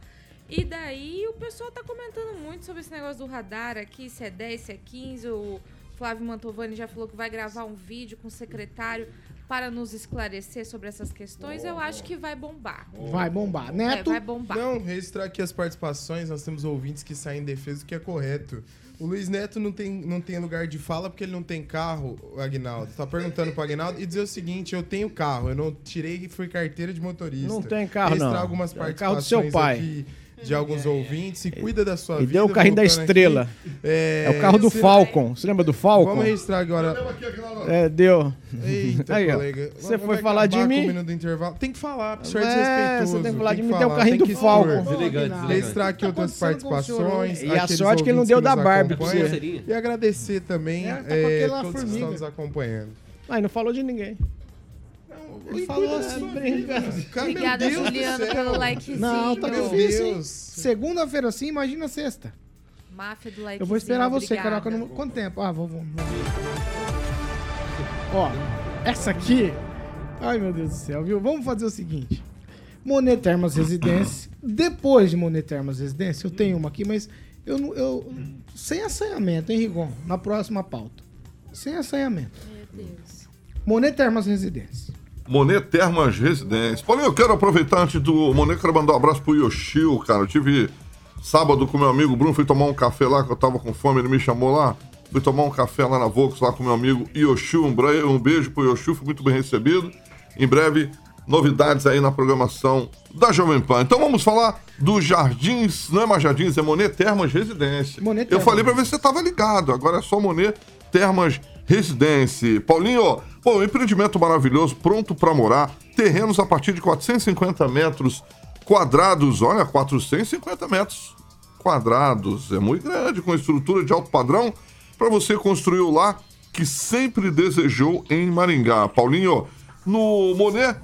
S10: E daí o pessoal tá comentando muito sobre esse negócio do radar aqui, se é 10, se é 15. O Flávio Mantovani já falou que vai gravar um vídeo com o secretário para nos esclarecer sobre essas questões. Eu acho que vai bombar.
S1: Vai bombar.
S10: É,
S1: Neto,
S10: vai bombar.
S5: Não, registrar aqui as participações, nós temos ouvintes que saem em defesa do que é correto. O Luiz Neto não tem, não tem lugar de fala porque ele não tem carro, o Agnaldo. Tá perguntando pro Agnaldo e dizer o seguinte: eu tenho carro, eu não tirei e fui carteira de motorista.
S4: Não tem carro,
S5: Registrar
S4: não.
S5: algumas
S4: É o carro do
S5: participações
S4: seu pai.
S5: aqui de alguns ouvintes e cuida da sua
S4: E
S5: vida.
S4: deu o carrinho da estrela.
S5: aqui.
S4: É, o carro do
S5: será-
S4: Falcon. Você lembra do Falcon?
S5: Vamos registrar agora.
S4: É, deu.
S5: Eita,
S4: Aí, ó.
S5: colega.
S4: Você foi falar de mim?
S5: Tem que falar, pro senhor
S4: É,
S5: desrespeitoso.
S4: você tem que falar de mim, tem o carrinho
S5: tem
S4: do Falcon.
S5: Registrar aqui
S1: Tá
S5: outras
S1: senhor
S5: participações.
S4: E a sorte que ele não deu da Barbie pra
S5: acompanham.
S4: você.
S5: E agradecer também
S1: É, tá
S5: é,
S1: aquela
S5: todos que estão nos acompanhando.
S4: Mas não falou de ninguém.
S1: Ele falou assim,
S5: Cara, meu
S10: Obrigada, Juliano,
S5: céu.
S10: pelo likezinho.
S1: Não, tá
S5: Meu
S1: difícil, hein?
S5: Deus.
S1: Segunda-feira assim, imagina sexta.
S10: Máfia do likezinho.
S1: Eu vou esperar você. Carioca. no- Quanto tempo? Ah, vou, vou, vou. Ó, essa aqui. Ai, meu Deus do céu, viu? Vamos fazer o seguinte. Monet Termas Residência. Depois de Monet Termas Residência, eu tenho uma aqui, mas eu não. Eu, sem assanhamento, hein, Rigon? Na próxima pauta. Sem assanhamento.
S10: Meu Deus.
S1: Monet Termas Residência.
S2: Monet Termas Residência. Paulinho, eu quero aproveitar antes do Monet, quero mandar um abraço pro Yoshio, cara. Eu tive sábado com meu amigo Bruno, fui tomar um café lá, que eu tava com fome, ele me chamou lá. Fui tomar um café lá na Vox, lá com meu amigo Yoshio. Um, bre- um beijo pro Yoshio, fui muito bem recebido. Em breve, novidades aí na programação da Jovem Pan. Então vamos falar dos Jardins, não é mais Jardins, é Monet Termas Residência.
S1: Monet
S2: eu
S1: Termas.
S2: falei pra ver se você tava ligado, agora é só Monet Termas Residência. Paulinho, pô, um empreendimento maravilhoso, pronto pra morar, terrenos a partir de 450 metros quadrados, olha, 450 metros quadrados, é muito grande, com estrutura de alto padrão, para você construir o lar que sempre desejou em Maringá. Paulinho, no Monet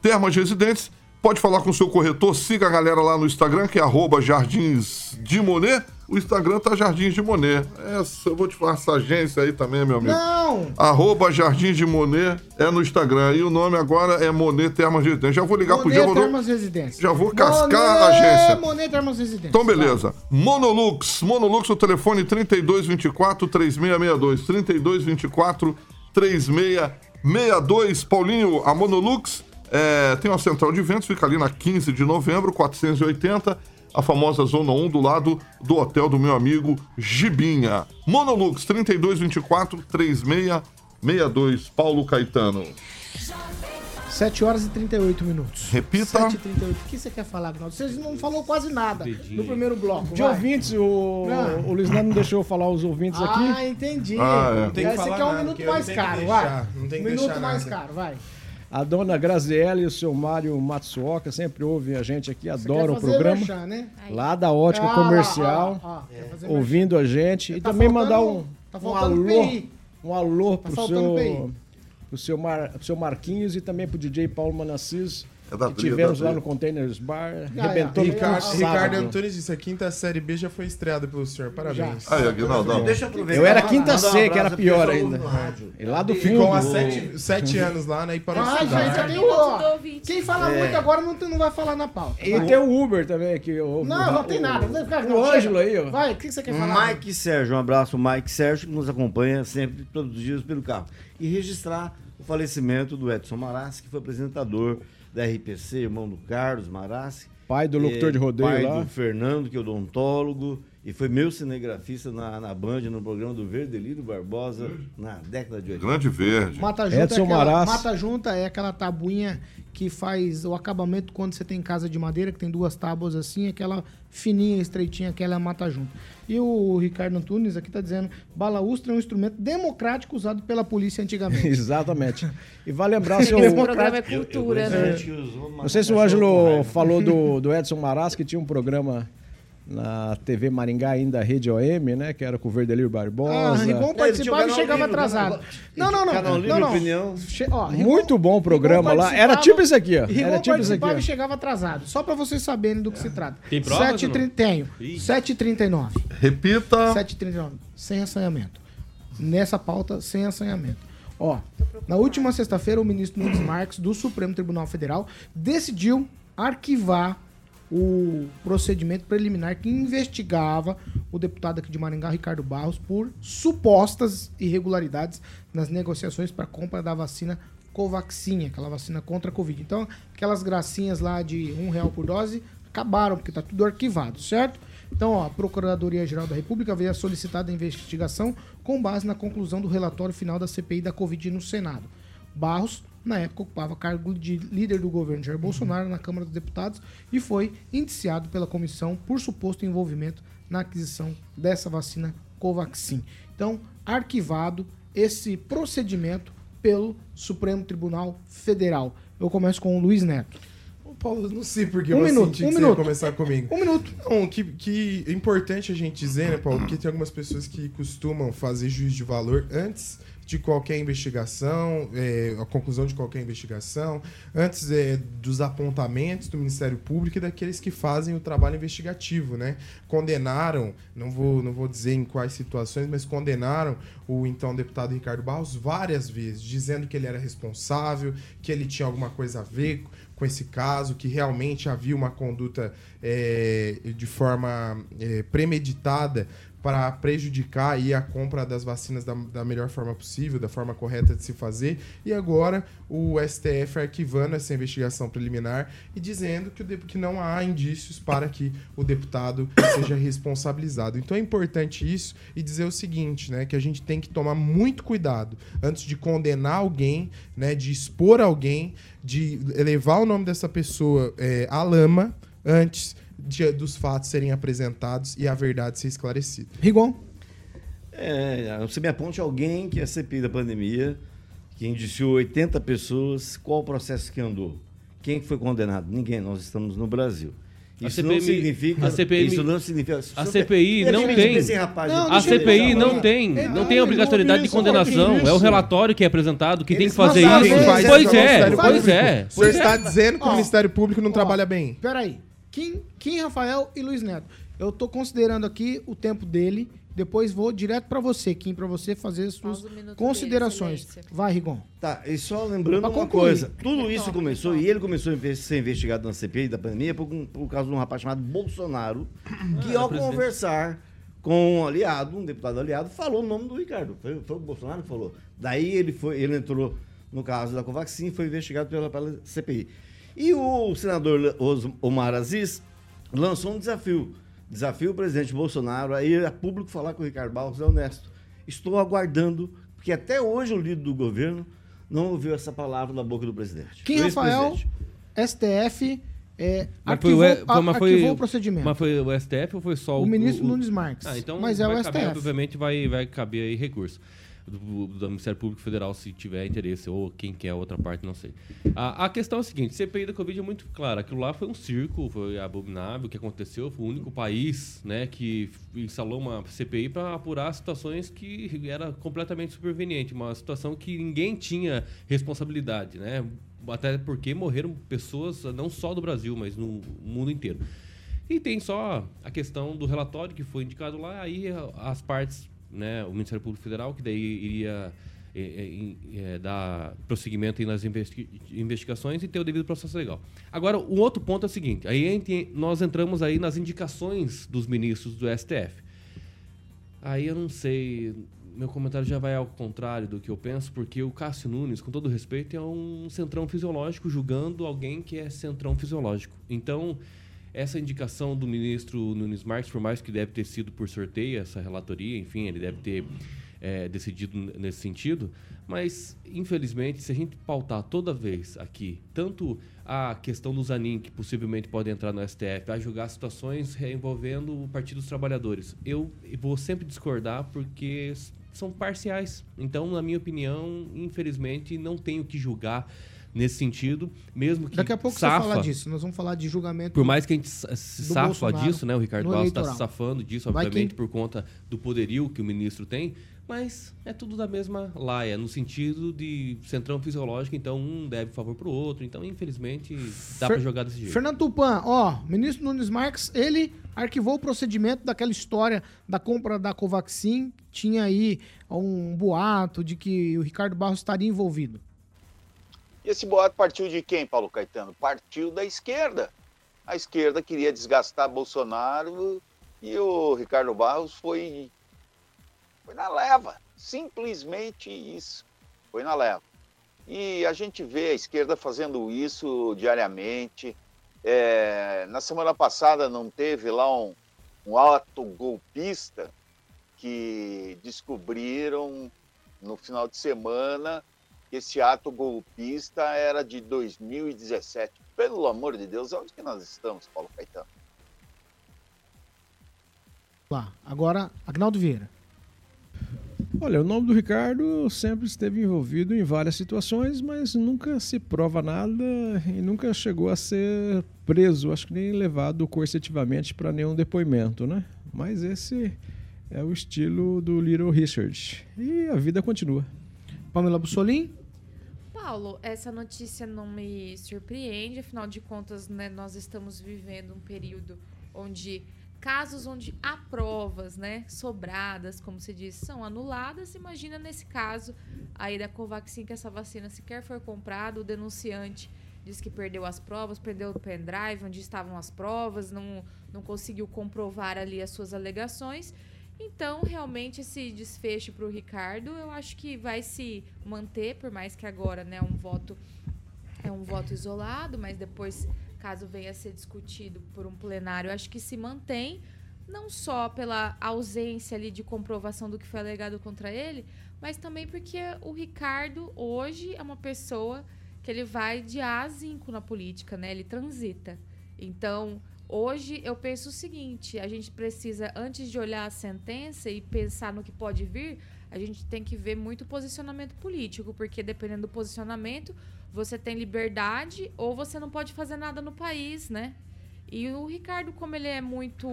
S2: Termas Residentes, pode falar com o seu corretor, siga a galera lá no Instagram, que é arroba Jardins de Monet. O Instagram tá Jardins de Monet. Essa, eu vou te falar essa agência aí também, meu amigo.
S1: Não!
S2: Arroba Jardins de Monet é no Instagram. E o nome agora é Monet Termas Residentes. Já vou ligar pro
S1: Monet
S2: Diego. vou-
S1: Termas Residência.
S2: Já vou cascar
S1: Monet,
S2: a agência.
S1: Monet Termas Residência.
S2: Então, beleza. Monolux. Monolux, o telefone 3224 3662. 3224 3662. Paulinho, a Monolux é, tem uma central de ventos, fica ali na 15 de novembro, 480. A famosa Zona 1, do lado do hotel do meu amigo Gibinha. Monolux, 3224 3662. Paulo Caetano.
S1: 7 horas e 38 minutos.
S2: Repita.
S1: 7 e 38. O que você quer falar, Agnaldo? Vocês não falou quase nada no primeiro bloco.
S4: De
S1: vai.
S4: ouvintes, o,
S1: Não.
S4: o Luiz Nando não deixou eu falar os ouvintes aqui.
S1: Ah, entendi.
S2: Ah, é.
S5: Não tem que
S1: Esse
S5: falar
S1: aqui é um
S5: nada,
S1: minuto mais caro, vai.
S5: não tem que
S1: minuto mais caro, vai.
S4: A dona Graziella e o seu Mário Matsuoka sempre ouvem a gente aqui,
S1: Você
S4: adoram o programa.
S1: merchan, né?
S4: Lá da Ótica
S1: Ah,
S4: Comercial,
S1: quer fazer
S4: ouvindo a gente. E
S1: Tá
S4: também
S1: faltando-
S4: mandar um,
S1: tá
S4: um alô,
S1: PI.
S4: um alô
S1: Tá
S4: pro seu, pro, seu Mar, pro seu Marquinhos e também pro DJ Paulo Manassis.
S2: É trilha,
S4: tivemos lá no Containers Bar,
S1: Ah,
S4: arrebentou
S1: é.
S4: no
S5: Ricardo,
S4: sábado.
S5: Ricardo Antunes disse: a quinta série B já foi estreada pelo senhor. Parabéns.
S2: Aí, Aguinaldo.
S9: Deixa eu aproveitar.
S4: Eu era quinta
S9: um
S4: C, que era pior ainda. E lá do
S5: Ficou há sete, sete anos lá, né? E parou estudar.
S1: gente, já ó.
S10: ouvinte.
S1: Quem fala
S4: É.
S1: muito agora não, não vai falar na pauta.
S4: E
S1: Vai.
S4: tem o Uber também, que eu
S1: Não, não tem nada.
S4: O. Ângelo aí, ó.
S1: Vai, o que você quer falar?
S9: Mike Sérgio, um abraço, Mike Sérgio, que nos acompanha sempre, todos os dias pelo carro. E registrar o falecimento do Edson Marassi, que foi apresentador da RPC, irmão do Carlos Marassi.
S4: Pai do locutor
S9: É,
S4: de rodeio
S9: pai
S4: lá.
S9: do Fernando, que é odontólogo, e foi meu cinegrafista na, na Band, no programa do Verdelino Barbosa, na década de 80.
S2: Grande Verde.
S1: Mata junta, é
S4: Edson
S1: aquela,
S4: Maras.
S1: mata junta é aquela tabuinha que faz o acabamento quando você tem casa de madeira, que tem duas tábuas assim, aquela fininha, estreitinha, aquela é a mata junta. E o Ricardo Antunes aqui tá dizendo, balaústra é um instrumento democrático usado pela polícia antigamente.
S4: Exatamente. E vai lembrar seu.
S10: Esse programa é cultura, né?
S4: Não sei se o Ângelo falou do, do Edson Maras, que tinha um programa na TV Maringá, ainda Rede OM, né? Que era com o Verdelir
S1: Ah,
S4: Barbosa.
S1: Rigon participava e chegava atrasado. Não, não, não.
S9: Canal
S1: não,
S9: Livre
S1: não.
S9: Opinião.
S1: Che- ó, Rigon-
S4: Muito bom o programa
S1: Rigon
S4: lá. Era
S1: participava-
S4: tipo isso aqui, ó.
S1: Rigon
S4: Era tipo isso aqui.
S1: participava
S4: ó.
S1: e chegava atrasado. Só pra vocês saberem do que se trata.
S3: Tem provas
S1: 7
S3: ou não?
S1: Tenho.
S3: Ih.
S1: 7h39.
S2: Repita.
S1: 7h39. Sem assanhamento. Nessa pauta, sem assanhamento. Ó, na última sexta-feira, o ministro Nunes Marques, do Supremo Tribunal Federal, decidiu arquivar o procedimento preliminar que investigava o deputado aqui de Maringá, Ricardo Barros, por supostas irregularidades nas negociações para compra da vacina Covaxin, aquela vacina contra a Covid. Então, aquelas gracinhas lá de um real por dose acabaram, porque está tudo arquivado, certo? Então, ó, a Procuradoria-Geral da República veio a solicitar a investigação com base na conclusão do relatório final da CPI da Covid no Senado. Barros na época ocupava cargo de líder do governo Jair Bolsonaro na Câmara dos Deputados e foi indiciado pela comissão por suposto envolvimento na aquisição dessa vacina Covaxin. Então, arquivado esse procedimento pelo Supremo Tribunal Federal. Eu começo com o Luiz Neto.
S5: Ô, Paulo, não sei por que
S1: Um
S5: eu
S1: minuto,
S5: senti
S1: um
S5: que você
S1: minuto.
S5: ia começar comigo.
S1: Um minuto.
S5: Não, que, que é importante a gente dizer, né, Paulo? Porque tem algumas pessoas que costumam fazer juízo de valor antes de qualquer investigação, é, a conclusão de qualquer investigação, antes é, dos apontamentos do Ministério Público e daqueles que fazem o trabalho investigativo, né? Condenaram, não vou, não vou dizer em quais situações, mas condenaram o então deputado Ricardo Barros várias vezes, dizendo que ele era responsável, que ele tinha alguma coisa a ver com esse caso, que realmente havia uma conduta é, de forma é, premeditada para prejudicar aí a compra das vacinas da, da melhor forma possível, da forma correta de se fazer. E agora o STF arquivando essa investigação preliminar e dizendo que, o que não há indícios para que o deputado seja responsabilizado. Então é importante isso e dizer o seguinte, né, que a gente tem que tomar muito cuidado antes de condenar alguém, né, de expor alguém, de elevar o nome dessa pessoa é, à lama antes de- dos fatos serem apresentados e a verdade ser esclarecida.
S1: Rigon?
S9: É, você me aponte alguém que é CPI da pandemia, que indiciou 80 pessoas, qual o processo que andou? Quem que foi condenado? Ninguém, nós estamos no Brasil.
S3: A
S9: Isso não significa.
S3: a CPI
S9: isso não significa.
S3: A CPI não tem. A CPI
S1: falar.
S3: não tem, não tem
S1: ele
S3: obrigatoriedade de
S1: isso,
S3: condenação. É o relatório que é apresentado que tem que fazer isso. Pois
S5: é
S3: é, pois é. Pois
S5: está
S3: é.
S5: dizendo que o Ministério Público não trabalha bem.
S1: Peraí. Kim, Kim Rafael e Luiz Neto. Eu tô considerando aqui o tempo dele. Depois vou direto pra você, Kim, pra você fazer suas
S10: o minuto
S1: considerações.
S10: dele.
S1: Vai, Rigon.
S9: Tá, e só lembrando
S1: Pra
S9: uma
S1: concluir.
S9: coisa: tudo isso começou, e ele começou a ser investigado na CPI da pandemia por, um- por causa de um rapaz chamado Bolsonaro, que
S3: Ah,
S9: ao
S3: presidente.
S9: conversar com um aliado, um deputado aliado, falou o nome do Ricardo. Foi, foi o Bolsonaro que falou. Daí ele, foi, ele entrou no caso da Covaxin e foi investigado pela, pela CPI. E o senador Omar Aziz lançou um desafio. Desafio o presidente Bolsonaro a ir a público falar com o Ricardo Barros é honesto. Estou aguardando, porque até hoje o líder do governo não ouviu essa palavra da boca do presidente. Do
S1: Rafael. STF, é,
S3: Mas foi,
S1: arquivou,
S3: o, foi, mas
S1: a-
S3: foi-
S1: arquivou o procedimento.
S3: Mas foi o STF ou foi só o.
S1: o ministro Nunes Marques.
S3: Ah, então
S1: mas é o
S3: caber,
S1: STF.
S3: obviamente vai, vai caber aí recurso do, do Ministério Público Federal se tiver interesse, ou quem quer outra parte, não sei. A, a questão é a seguinte, CPI da Covid é muito clara, aquilo lá foi um circo, foi abominável o que aconteceu, foi o único país né, que instalou uma CPI para apurar situações que era completamente superveniente, uma situação que ninguém tinha responsabilidade, né? Até porque morreram pessoas não só do Brasil, mas no mundo inteiro. E tem só a questão do relatório que foi indicado lá, aí as partes, né, o Ministério Público Federal, que daí iria é, é, é, dar prosseguimento nas investi- investigações e ter o devido processo legal. Agora, o outro ponto é o seguinte, aí nós entramos aí nas indicações dos ministros do STF. Aí eu não sei, meu comentário já vai ao contrário do que eu penso, porque o Cássio Nunes, com todo respeito, é um centrão fisiológico julgando alguém que é centrão fisiológico. Então, essa indicação do ministro Nunes Marques, por mais que deve ter sido por sorteio essa relatoria, enfim, ele deve ter é, decidido nesse sentido, mas infelizmente, se a gente pautar toda vez aqui, tanto a questão do Zanin, que possivelmente pode entrar no STF, a julgar situações envolvendo o Partido dos Trabalhadores, eu vou sempre discordar porque são parciais. Então, na minha opinião, infelizmente, não tenho que julgar nesse sentido, mesmo que
S1: Daqui a pouco você
S3: safa,
S1: falar disso. Nós vamos falar de julgamento.
S3: por mais que a gente se safa
S1: Bolsonaro
S3: disso, né? O Ricardo Barros está se safando disso, obviamente,
S1: que-
S3: por conta do poderio que o ministro tem, mas é tudo da mesma laia, no sentido de centrão fisiológico, então um deve favor pro outro, então infelizmente dá
S1: Fer-
S3: para jogar desse jeito.
S1: Fernando Tupan, ó, ministro Nunes Marques, ele arquivou o procedimento daquela história da compra da Covaxin. Tinha aí um boato de que o Ricardo Barros estaria envolvido.
S8: E esse boato partiu de quem, Paulo Caetano? Partiu da esquerda. A esquerda queria desgastar Bolsonaro e o Ricardo Barros foi, foi na leva. Simplesmente isso. Foi na leva. E a gente vê a esquerda fazendo isso diariamente. É, na semana passada não teve lá um, um ato golpista que descobriram no final de semana que esse ato golpista era de 2017. Pelo amor de Deus, onde que nós estamos, Paulo Caetano?
S1: Lá. Agora, Agnaldo Vieira.
S4: Olha, o nome do Ricardo sempre esteve envolvido em várias situações, mas nunca se prova nada e nunca chegou a ser preso, acho que nem levado coercitivamente para nenhum depoimento, né? Mas esse é o estilo do Little Richard. E a vida continua.
S1: Pamela Bussolim?
S10: Paulo, essa notícia não me surpreende, afinal de contas, né, nós estamos vivendo um período onde casos onde há provas, né, sobradas, como se diz, são anuladas. Imagina nesse caso aí da Covaxin que essa vacina sequer foi comprada, o denunciante diz que perdeu as provas, perdeu o pendrive onde estavam as provas, não, não conseguiu comprovar ali as suas alegações. Então, realmente, esse desfecho para o Ricardo, eu acho que vai se manter, por mais que agora né, um voto é um voto isolado, mas depois caso venha a ser discutido por um plenário, acho que se mantém, não só pela ausência ali de comprovação do que foi alegado contra ele, mas também porque o Ricardo hoje é uma pessoa que ele vai de A a zinco na política, né? Ele transita. Então, hoje eu penso o seguinte, a gente precisa antes de olhar a sentença e pensar no que pode vir, a gente tem que ver muito posicionamento político, porque dependendo do posicionamento, você tem liberdade ou você não pode fazer nada no país, né? E o Ricardo, como ele é muito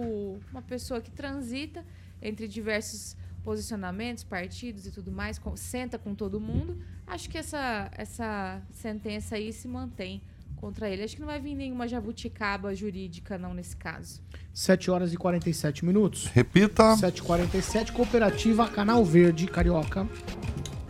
S10: uma pessoa que transita entre diversos posicionamentos, partidos e tudo mais, senta com todo mundo, acho que essa, essa sentença aí se mantém contra ele. Acho que não vai vir nenhuma jabuticaba jurídica, não, nesse caso.
S1: 7 horas e 47 minutos.
S2: Repita.
S1: 7h47, Cooperativa Canal Verde, Carioca.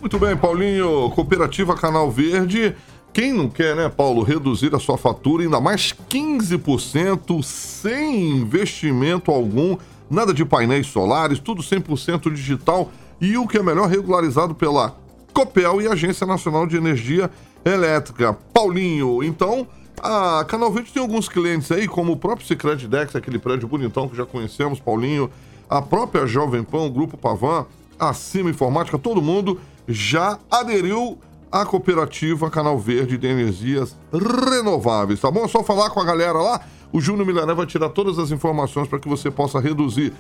S2: Muito bem, Paulinho. Cooperativa Canal Verde. Quem não quer, né, Paulo, reduzir a sua fatura ainda mais 15% sem investimento algum, nada de painéis solares, tudo 100% digital e o que é melhor, regularizado pela Copel e Agência Nacional de Energia Elétrica. Paulinho, então, a Canal Verde tem alguns clientes aí, como o próprio Cicred Dex, aquele prédio bonitão que já conhecemos, Paulinho, a própria Jovem Pan, o Grupo Pavan, a Cima Informática, todo mundo já aderiu à cooperativa Canal Verde de Energias Renováveis, tá bom? É só falar com a galera lá. O Júnior Milaré vai tirar todas as informações para que você possa reduzir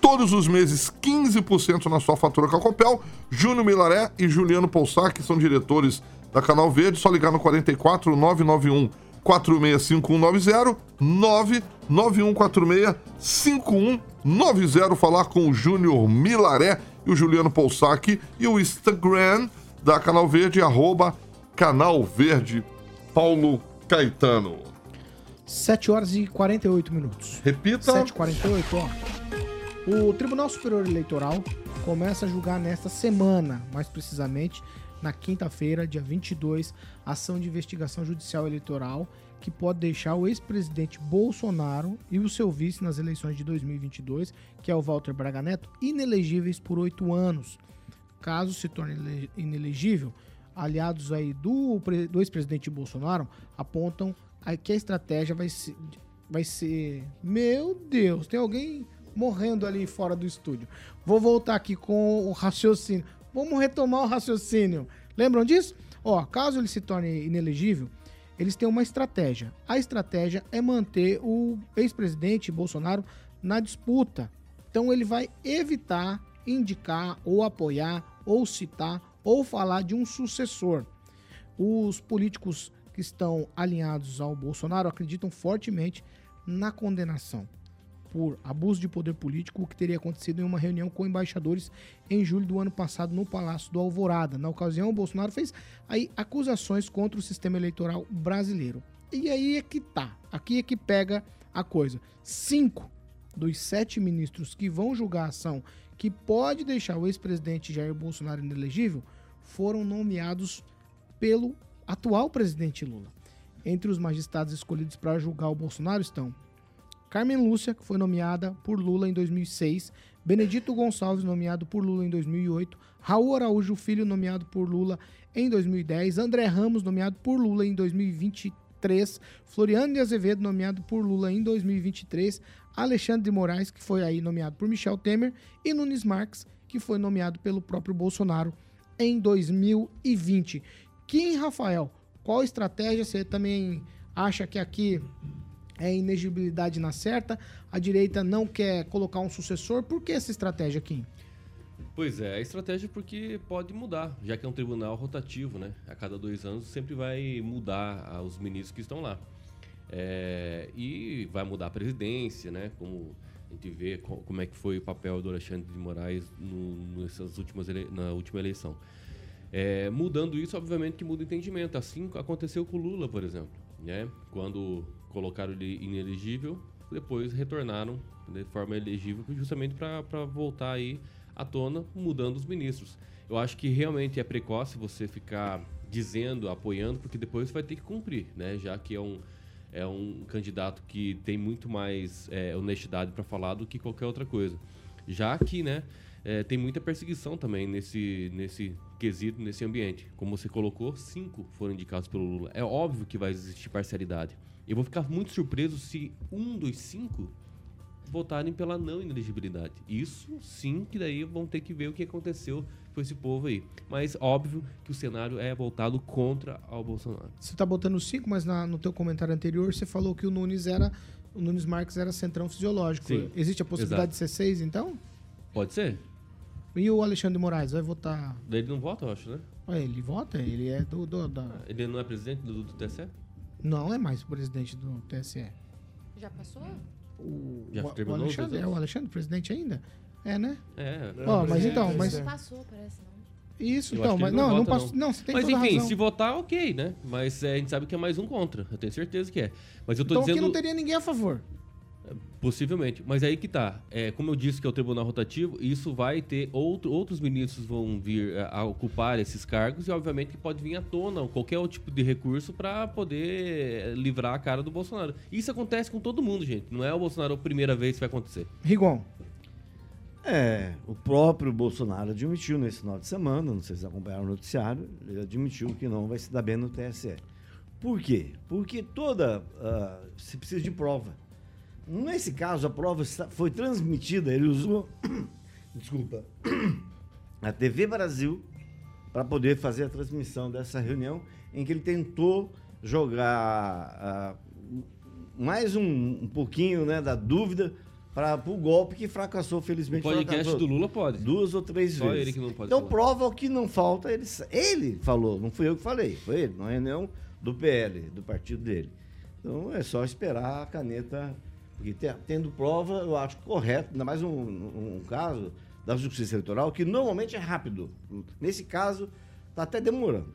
S2: todos os meses 15% na sua fatura com a Copel. Júnior Milaré e Juliano Poussac, que são diretores da Canal Verde, só ligar no 44 991 465190 99146 5190 falar com o Júnior Milaré e o Juliano Poussac e o Instagram da Canal Verde, arroba Canal Verde Paulo Caetano.
S1: 7 horas e 48 minutos.
S2: Repita.
S1: 7h48, ó. O Tribunal Superior Eleitoral começa a julgar nesta semana, mais precisamente na quinta-feira, dia 22, ação de investigação judicial eleitoral que pode deixar o ex-presidente Bolsonaro e o seu vice nas eleições de 2022, que é o Walter Braga Neto, inelegíveis por oito anos. Caso se torne inelegível, aliados aí do, do ex-presidente Bolsonaro apontam que a estratégia vai ser, vai ser. Meu Deus, tem alguém morrendo ali fora do estúdio. Vou voltar aqui com o raciocínio. Vamos retomar o raciocínio. Lembram disso? Ó, caso ele se torne inelegível, eles têm uma estratégia. A estratégia é manter o ex-presidente Bolsonaro na disputa. Então ele vai evitar indicar ou apoiar ou citar ou falar de um sucessor. Os políticos que estão alinhados ao Bolsonaro acreditam fortemente na condenação por abuso de poder político, o que teria acontecido em uma reunião com embaixadores em julho do ano passado no Palácio do Alvorada. Na ocasião, o Bolsonaro fez aí acusações contra o sistema eleitoral brasileiro. E aí é que tá, aqui é que pega a coisa. Cinco dos sete ministros que vão julgar a ação que pode deixar o ex-presidente Jair Bolsonaro inelegível foram nomeados pelo atual presidente Lula. Entre os magistrados escolhidos para julgar o Bolsonaro estão Carmen Lúcia, que foi nomeada por Lula em 2006, Benedito Gonçalves, nomeado por Lula em 2008, Raul Araújo Filho, nomeado por Lula em 2010, André Ramos, nomeado por Lula em 2023, Floriano de Azevedo, nomeado por Lula em 2023, Alexandre de Moraes, que foi aí nomeado por Michel Temer, e Nunes Marques, que foi nomeado pelo próprio Bolsonaro em 2020. Kim Rafael, qual estratégia você também acha que aqui é inegibilidade na certa? A direita não quer colocar um sucessor. Por que essa estratégia, Kim?
S3: Pois é, a estratégia porque pode mudar, já que é um tribunal rotativo, né? A cada dois anos sempre vai mudar ah, os ministros que estão lá. É, e vai mudar a presidência, né? Como a gente vê co- como é que foi o papel do Alexandre de Moraes no, nessas últimas ele- na última eleição. É, mudando isso, obviamente que muda o entendimento. Assim aconteceu com o Lula, por exemplo. Né? Quando colocaram ele inelegível, depois retornaram de forma elegível justamente para voltar aí à tona, mudando os ministros. Eu acho que realmente é precoce você ficar dizendo, apoiando, porque depois vai ter que cumprir, né? Já que é um, é um candidato que tem muito mais é, honestidade para falar do que qualquer outra coisa. Já que, né, é, tem muita perseguição também nesse, nesse quesito, nesse ambiente. Como você colocou, cinco foram indicados pelo Lula. É óbvio que vai existir parcialidade. Eu vou ficar muito surpreso se um dos cinco votarem pela não inelegibilidade. Isso sim que daí vão ter que ver o que aconteceu com esse povo aí. Mas óbvio que o cenário é voltado contra ao Bolsonaro.
S1: Você tá botando cinco, mas na- no teu comentário anterior você falou que o Nunes era. O Nunes Marques era centrão fisiológico.
S3: Sim,
S1: Existe a possibilidade
S3: exato.
S1: de ser seis, então?
S3: Pode ser?
S1: E o Alexandre Moraes vai votar.
S3: Ele não vota, eu acho, né?
S1: Ele vota, ele é do. do- da...
S3: Ele não é presidente do, do TSE?
S1: Não é mais o presidente do TSE.
S10: Já passou?
S1: O,
S3: Já
S1: o- o Alexandre, é o? Alexandre presidente ainda? É, né?
S3: É.
S1: Ó, mas então, mas.
S10: Não passou, parece não.
S1: Isso,
S3: Eu
S1: então, mas
S3: ele
S1: não, não,
S3: vota,
S1: passou. Não, você tem
S3: Mas enfim,
S1: razão.
S3: se votar, ok, né? Mas é, a gente sabe que é mais um contra. Eu tenho certeza que é. Mas eu tô
S1: Então aqui
S3: dizendo.
S1: não teria ninguém a favor.
S3: Possivelmente. Mas aí que tá. É, como eu disse que é o tribunal rotativo, isso vai ter. Outro, outros ministros vão vir é, a ocupar esses cargos e, obviamente, que pode vir à tona qualquer outro tipo de recurso para poder é, livrar a cara do Bolsonaro. Isso acontece com todo mundo, gente. Não é o Bolsonaro a primeira vez que vai acontecer.
S1: Rigon.
S9: É, o próprio Bolsonaro admitiu nesse final de semana, não sei se vocês acompanharam o noticiário, ele admitiu que não vai se dar bem no TSE. Por quê? Porque toda. ah, se precisa de prova. Nesse caso, a prova foi transmitida, ele usou. desculpa. a TV Brasil para poder fazer a transmissão dessa reunião em que ele tentou jogar ah, mais um, um pouquinho né, da dúvida para o golpe que fracassou, felizmente.
S3: O podcast
S9: fracassou
S3: do Lula pode.
S9: Duas ou três
S3: Só
S9: vezes.
S3: ele que não pode
S9: então
S3: falar.
S9: prova o que não falta. Ele, ele falou, não fui eu que falei, foi ele, na reunião do PL, do partido dele. Então é só esperar a caneta. Porque te- tendo prova, eu acho correto, ainda mais um, um- caso da Justiça Eleitoral, que normalmente é rápido. Nesse caso, está até demorando.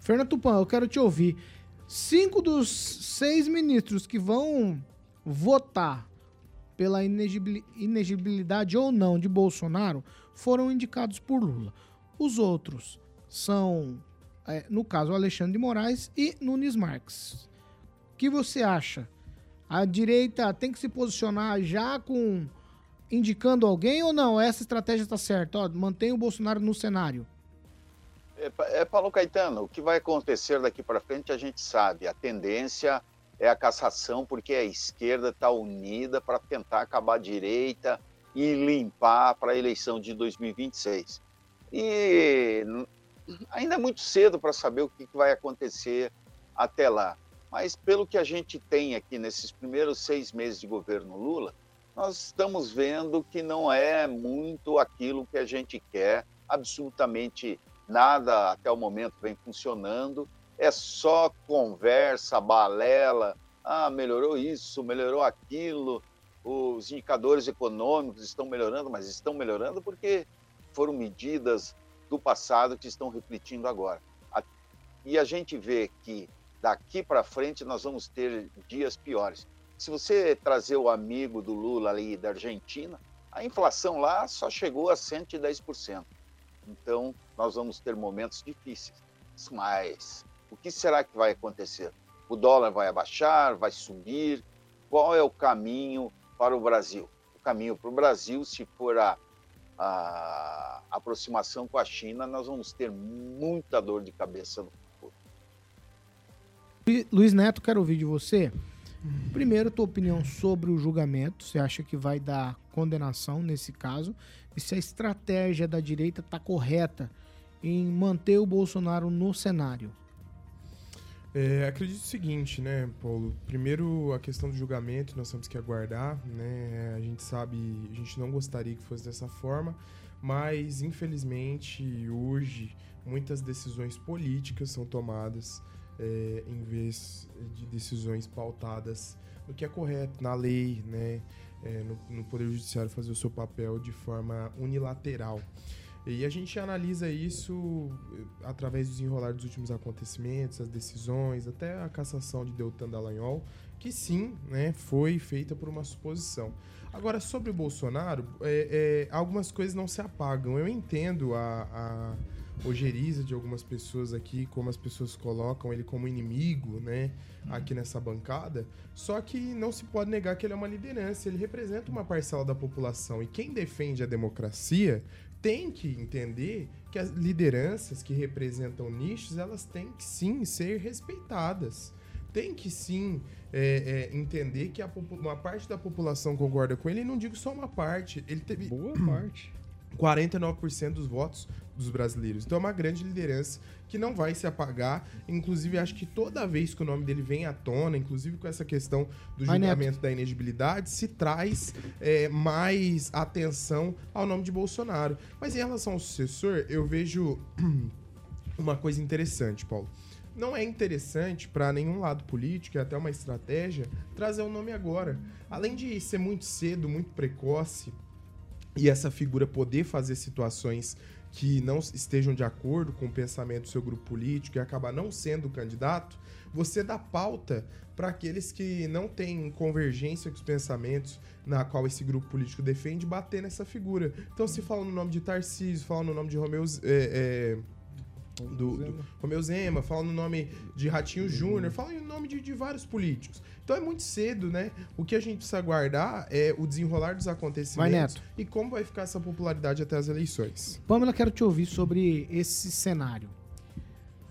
S1: Fernando Tupan, eu quero te ouvir. Cinco dos seis ministros que vão votar pela inegibili- inegibilidade ou não de Bolsonaro foram indicados por Lula. Os outros são, é, no caso, Alexandre de Moraes e Nunes Marques. O que você acha? A direita tem que se posicionar já com indicando alguém ou não? Essa estratégia está certa? Ó, mantém o Bolsonaro no cenário.
S8: É, é, Paulo Caetano, o que vai acontecer daqui para frente a gente sabe. A tendência é a cassação, porque a esquerda está unida para tentar acabar a direita e limpar para a eleição de 2026. E ainda é muito cedo para saber o que vai acontecer até lá. Mas pelo que a gente tem aqui nesses primeiros seis meses de governo Lula, nós estamos vendo que não é muito aquilo que a gente quer, absolutamente nada até o momento vem funcionando, é só conversa, balela, ah, melhorou isso, melhorou aquilo, os indicadores econômicos estão melhorando, mas estão melhorando porque foram medidas do passado que estão refletindo agora. E a gente vê que daqui para frente nós vamos ter dias piores. Se você trazer o amigo do Lula ali da Argentina, a inflação lá só chegou a 110%. Então, nós vamos ter momentos difíceis. Mas o que será que vai acontecer? O dólar vai abaixar, vai subir? Qual é o caminho para o Brasil? O caminho para o Brasil, se for a, a aproximação com a China, nós vamos ter muita dor de cabeça no
S1: Luiz Neto, quero ouvir de você. Primeiro, tua opinião sobre o julgamento. Você acha que vai dar condenação nesse caso? E se a estratégia da direita está correta em manter o Bolsonaro no cenário?
S5: É, acredito o seguinte, né, Paulo? Primeiro, a questão do julgamento, nós temos que aguardar, né? A gente sabe, a gente não gostaria que fosse dessa forma, mas infelizmente hoje muitas decisões políticas são tomadas é, em vez de decisões pautadas no que é correto, na lei, né? É, no, no Poder Judiciário fazer o seu papel de forma unilateral. E a gente analisa isso eh, através dos enrolar dos últimos acontecimentos, as decisões, até a cassação de Deltan Dallagnol, que sim, né, foi feita por uma suposição. Agora, sobre o Bolsonaro, é, é, algumas coisas não se apagam. Eu entendo a, a ojeriza de algumas pessoas aqui, como as pessoas colocam ele como inimigo, né, aqui nessa bancada. Só que não se pode negar que ele é uma liderança, ele representa uma parcela da população e quem defende a democracia tem que entender que as lideranças que representam nichos, elas têm que sim ser respeitadas. Tem que sim é, é, entender que a, uma parte da população concorda com ele, e não digo só uma parte. Ele teve.
S4: Boa parte.
S5: 49% dos votos dos brasileiros. Então é uma grande liderança que não vai se apagar. Inclusive, acho que toda vez que o nome dele vem à tona, inclusive com essa questão do julgamento da inegibilidade, se traz é, mais atenção ao nome de Bolsonaro. Mas em relação ao sucessor, eu vejo uma coisa interessante, Paulo. Não é interessante para nenhum lado político, é até uma estratégia, trazer o nome agora. Além de ser muito cedo, muito precoce, e essa figura poder fazer situações que não estejam de acordo com o pensamento do seu grupo político e acabar não sendo candidato, você dá pauta para aqueles que não têm convergência com os pensamentos na qual esse grupo político defende bater nessa figura. Então, se fala no nome de Tarcísio, fala no nome de Romeu. É, é, do, do Romeu Zema, fala no nome de Ratinho Júnior, fala em nome de, de vários políticos. Então é muito cedo, né? O que a gente precisa guardar é o desenrolar dos acontecimentos
S1: Vai, Neto.
S5: e como vai ficar essa popularidade até as eleições.
S1: Pamela, quero te ouvir sobre esse cenário.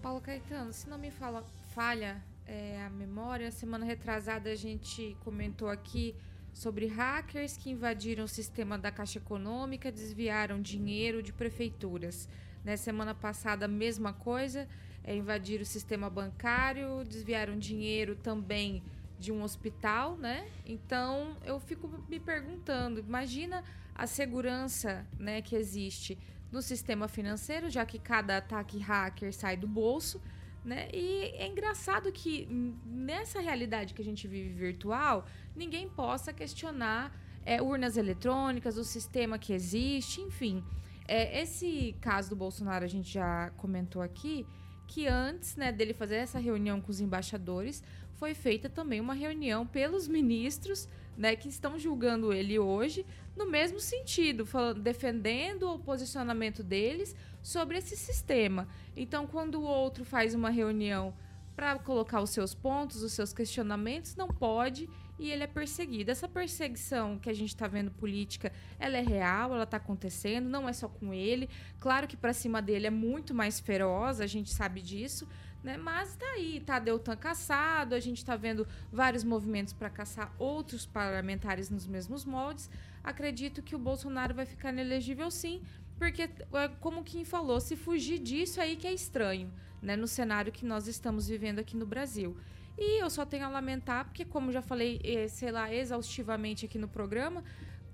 S10: Paulo Caetano, se não me fala, falha é, a memória, semana retrasada a gente comentou aqui sobre hackers que invadiram o sistema da Caixa Econômica, desviaram dinheiro de prefeituras. Né? Semana passada, a mesma coisa, é, invadiram o sistema bancário, desviaram dinheiro também de um hospital, né? Então eu fico me perguntando, imagina a segurança, né, que existe no sistema financeiro, já que cada ataque hacker sai do bolso, né? E é engraçado que nessa realidade que a gente vive virtual, ninguém possa questionar é, urnas eletrônicas, o sistema que existe, enfim. É, esse caso do Bolsonaro a gente já comentou aqui que antes né, dele fazer essa reunião com os embaixadores, foi feita também uma reunião pelos ministros né, que estão julgando ele hoje, no mesmo sentido, falando, defendendo o posicionamento deles sobre esse sistema. Então, quando o outro faz uma reunião para colocar os seus pontos, os seus questionamentos, não pode e ele é perseguido. Essa perseguição que a gente está vendo política, ela é real, ela está acontecendo, não é só com ele. Claro que para cima dele é muito mais feroz, a gente sabe disso, né? Mas tá aí, tá Deltan caçado, a gente está vendo vários movimentos para caçar outros parlamentares nos mesmos moldes. Acredito que o Bolsonaro vai ficar inelegível sim, porque, é, como quem falou, se fugir disso aí que é estranho, né? No cenário que nós estamos vivendo aqui no Brasil. E eu só tenho a lamentar, porque, como já falei, eh, sei lá, exaustivamente aqui no programa,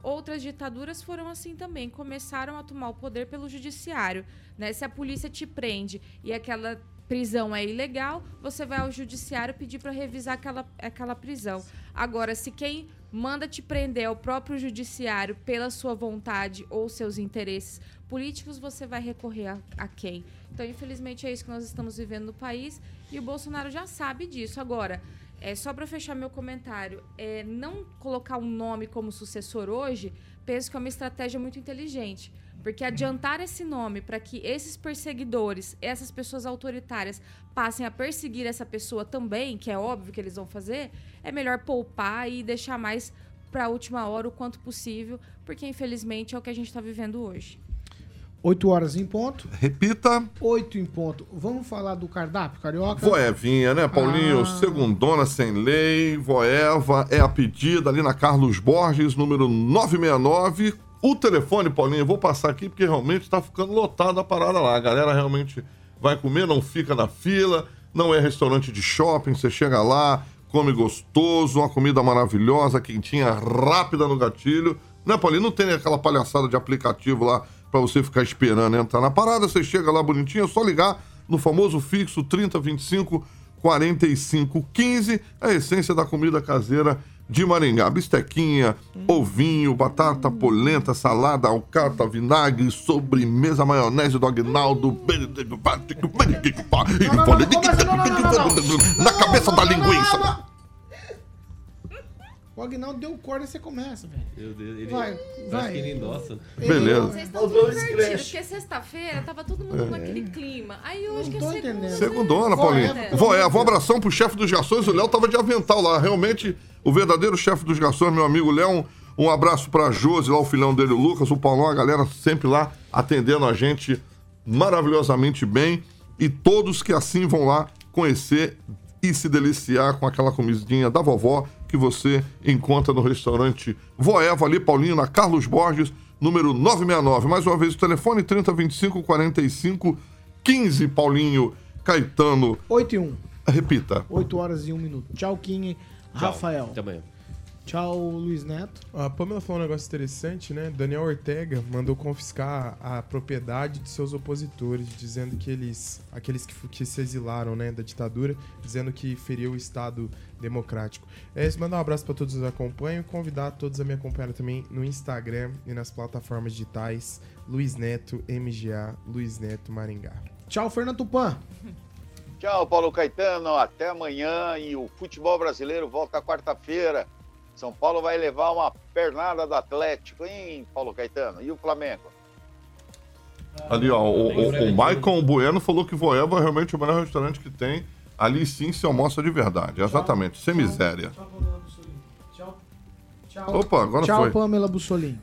S10: outras ditaduras foram assim também, começaram a tomar o poder pelo judiciário. Né? Se a polícia te prende e aquela prisão é ilegal, você vai ao judiciário pedir para revisar aquela, aquela prisão. Agora, se quem manda te prender é o próprio judiciário pela sua vontade ou seus interesses políticos, você vai recorrer a, a quem? Então, infelizmente, é isso que nós estamos vivendo no país e o Bolsonaro já sabe disso. Agora, é, só para fechar meu comentário, é, não colocar um nome como sucessor hoje, penso que é uma estratégia muito inteligente. Porque adiantar esse nome para que esses perseguidores, essas pessoas autoritárias, passem a perseguir essa pessoa também, que é óbvio que eles vão fazer, é melhor poupar e deixar mais para a última hora o quanto possível, porque infelizmente é o que a gente está vivendo hoje.
S1: 8 horas em ponto.
S2: Repita.
S1: 8 em ponto. Vamos falar do cardápio, Carioca?
S2: Voevinha, né, Paulinho?
S1: Ah.
S2: Segundona sem lei, Voeva é a pedida ali na Carlos Borges, número 969. O telefone, Paulinho, eu vou passar aqui porque realmente está ficando lotado a parada lá. A galera realmente vai comer, não fica na fila. não é restaurante de shopping, você chega lá, come gostoso, uma comida maravilhosa, quentinha, rápida no gatilho. Né, Paulinho? Não tem aquela palhaçada de aplicativo lá pra você ficar esperando entrar na parada. Você chega lá bonitinho, é só ligar no famoso fixo 3025 4515, a essência da comida caseira de Maringá. Bistequinha, ovinho, batata, polenta, salada, alcata, vinagre, sobremesa, maionese do Agnaldo. Na cabeça da linguiça.
S1: O Agnaldo deu corda e você começa, velho.
S3: Meu Deus, ele,
S1: Vai, vai.
S3: que ele endossa.
S2: Beleza.
S10: Vocês estão tudo divertidos, porque sexta-feira tava todo mundo naquele clima. Aí hoje que é segunda.
S2: Segundona, Paulinho. Voé, um abração pro chefe dos garçons. O Léo tava de avental lá. Realmente, o verdadeiro chefe dos garçons, meu amigo Léo. Um, um abraço pra Josi, lá o filhão dele, o Lucas, o Paulão, a galera sempre lá atendendo a gente maravilhosamente bem. E todos que assim vão lá conhecer e se deliciar com aquela comidinha da vovó que você encontra no restaurante Voeva, ali, Paulinho, na Carlos Borges, número 969. Mais uma vez, o telefone 3025 45 15, Paulinho Caetano.
S1: 8 e 1.
S2: Repita.
S1: 8 horas e 1 minuto. Tchau, Kim. Rafael.
S3: Até amanhã.
S1: Tchau, Luiz Neto.
S5: A Pamela falou um negócio interessante, né? Daniel Ortega mandou confiscar a propriedade de seus opositores, dizendo que eles, aqueles que, que se exilaram, né, da ditadura, dizendo que feriu o Estado democrático. É isso, mandar um abraço para todos que nos acompanham, convidar todos a me acompanhar também no Instagram e nas plataformas digitais Luiz Neto MGA, Luiz Neto Maringá.
S1: Tchau, Fernando Tupan.
S8: Tchau, Paulo Caetano. Até amanhã. E o futebol brasileiro volta quarta-feira. São Paulo vai levar uma pernada do Atlético, hein, Paulo Caetano? E o Flamengo?
S2: Ali, ó, o, o, o Maicon Bueno falou que Voeva é realmente o melhor restaurante que tem. Ali sim se almoça de verdade. Exatamente, sem miséria.
S1: Tchau. Tchau.
S2: Opa, agora
S1: Tchau,
S2: foi.
S1: Pamela Bussolini.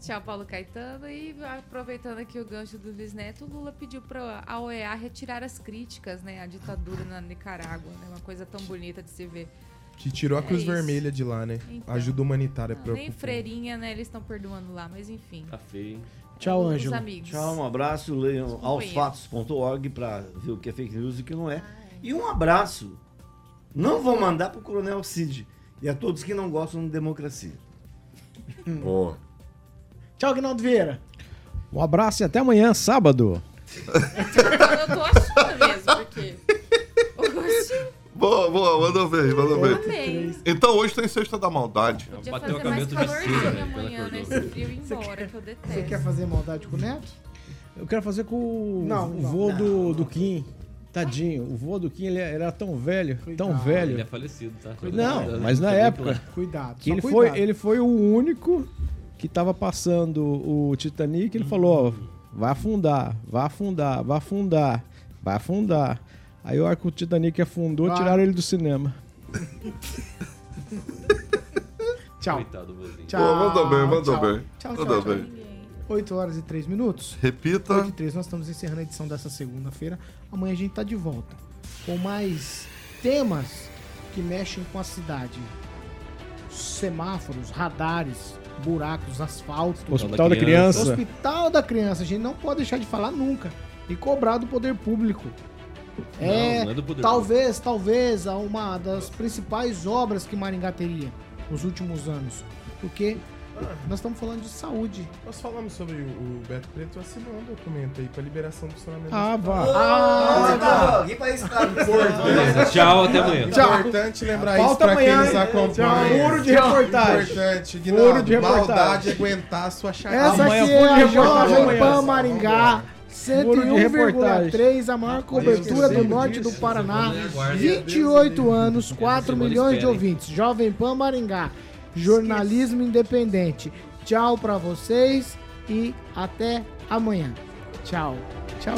S10: Tchau, Paulo Caetano. E aproveitando aqui o gancho do Luiz Neto, o Lula pediu para a OEA retirar as críticas né, à ditadura na Nicarágua. Né, uma coisa tão bonita de se ver.
S5: Que tirou a
S10: É
S5: Cruz
S10: isso.
S5: Vermelha de lá, né?
S10: Então.
S5: Ajuda humanitária para
S10: nem freirinha, né? Eles estão perdoando lá, mas enfim.
S3: Tá feio?
S1: Tchau, Ângelo.
S10: amigos.
S9: Tchau, um abraço, leiam aosfatos.org para ver o que é fake news e o que não é. E um abraço. Não vou mandar pro Coronel Cid e a todos que não gostam de democracia.
S2: Ó.
S1: Tchau, Agnaldo Vieira.
S4: Um abraço e até amanhã, sábado.
S10: Eu tô achando mesmo, porque. Hoje
S2: Boa, boa, mandou bem, mandou bem.
S10: amei.
S2: Então hoje tem Sexta da Maldade.
S10: Podia
S3: Bateu
S10: fazer mais
S3: cabeça de cera,
S10: calorzinho
S3: né,
S10: amanhã,
S3: quando
S10: né? frio ir embora, que eu
S1: Você
S10: detesto.
S1: quer fazer maldade com o Neto?
S4: Eu quero fazer com o,
S1: Não,
S4: o
S1: não,
S4: do, do Kim. Tadinho, o vô do Kim ele era tão velho, tão velho.
S3: Ele é falecido, tá?
S4: Não, mas na época.
S1: Cuidado.
S4: Que ele,
S1: cuidado.
S4: foi, ele foi o único que tava passando o Titanic. Ele falou: ó, vai afundar, vai afundar, vai afundar, vai afundar. Aí o arco Titanic afundou,
S1: Vai.
S4: tiraram ele do cinema.
S1: Tchau.
S3: Coitado.
S1: Tchau.
S2: Pô, mandou bem, mandou
S1: tchau.
S2: bem.
S1: Tchau,
S2: Mandou
S1: tchau,
S2: bem.
S10: Ninguém.
S1: 8 horas e 3 minutos.
S2: Repita.
S1: 8 e 3, nós estamos encerrando a edição dessa segunda-feira. Amanhã a gente tá de volta com mais temas que mexem com a cidade. Semáforos, radares, buracos, asfalto.
S4: Hospital da
S3: Criança.
S4: Criança.
S1: Hospital da Criança, a gente não pode deixar de falar nunca. E cobrar do poder público. É,
S3: não é do poder
S1: talvez, talvez, a uma das principais obras que Maringá teria nos últimos anos. Porque nós estamos falando de saúde.
S5: Nós falamos sobre o, o Beto Preto assinou um documento aí para liberação do funcionamento
S4: Ah, vá.
S1: Ah.
S9: Aqui pra isso, cara.
S3: Beleza, tchau, até amanhã.
S1: Tchau.
S5: Importante lembrar isso para quem nos acompanha.
S4: Furo de reportagem.
S5: Importante, Guinaldo,
S4: de reportagem.
S5: maldade é aguentar a sua chacada.
S1: Essa aqui é a Jovem Pan. Maringá.
S4: Furo de reportagem.
S1: 101,3, a maior cobertura do norte do Paraná. 28 anos, 4 milhões de ouvintes. Jovem Pan Maringá. Jornalismo independente. Tchau pra vocês e até amanhã. Tchau. Tchau.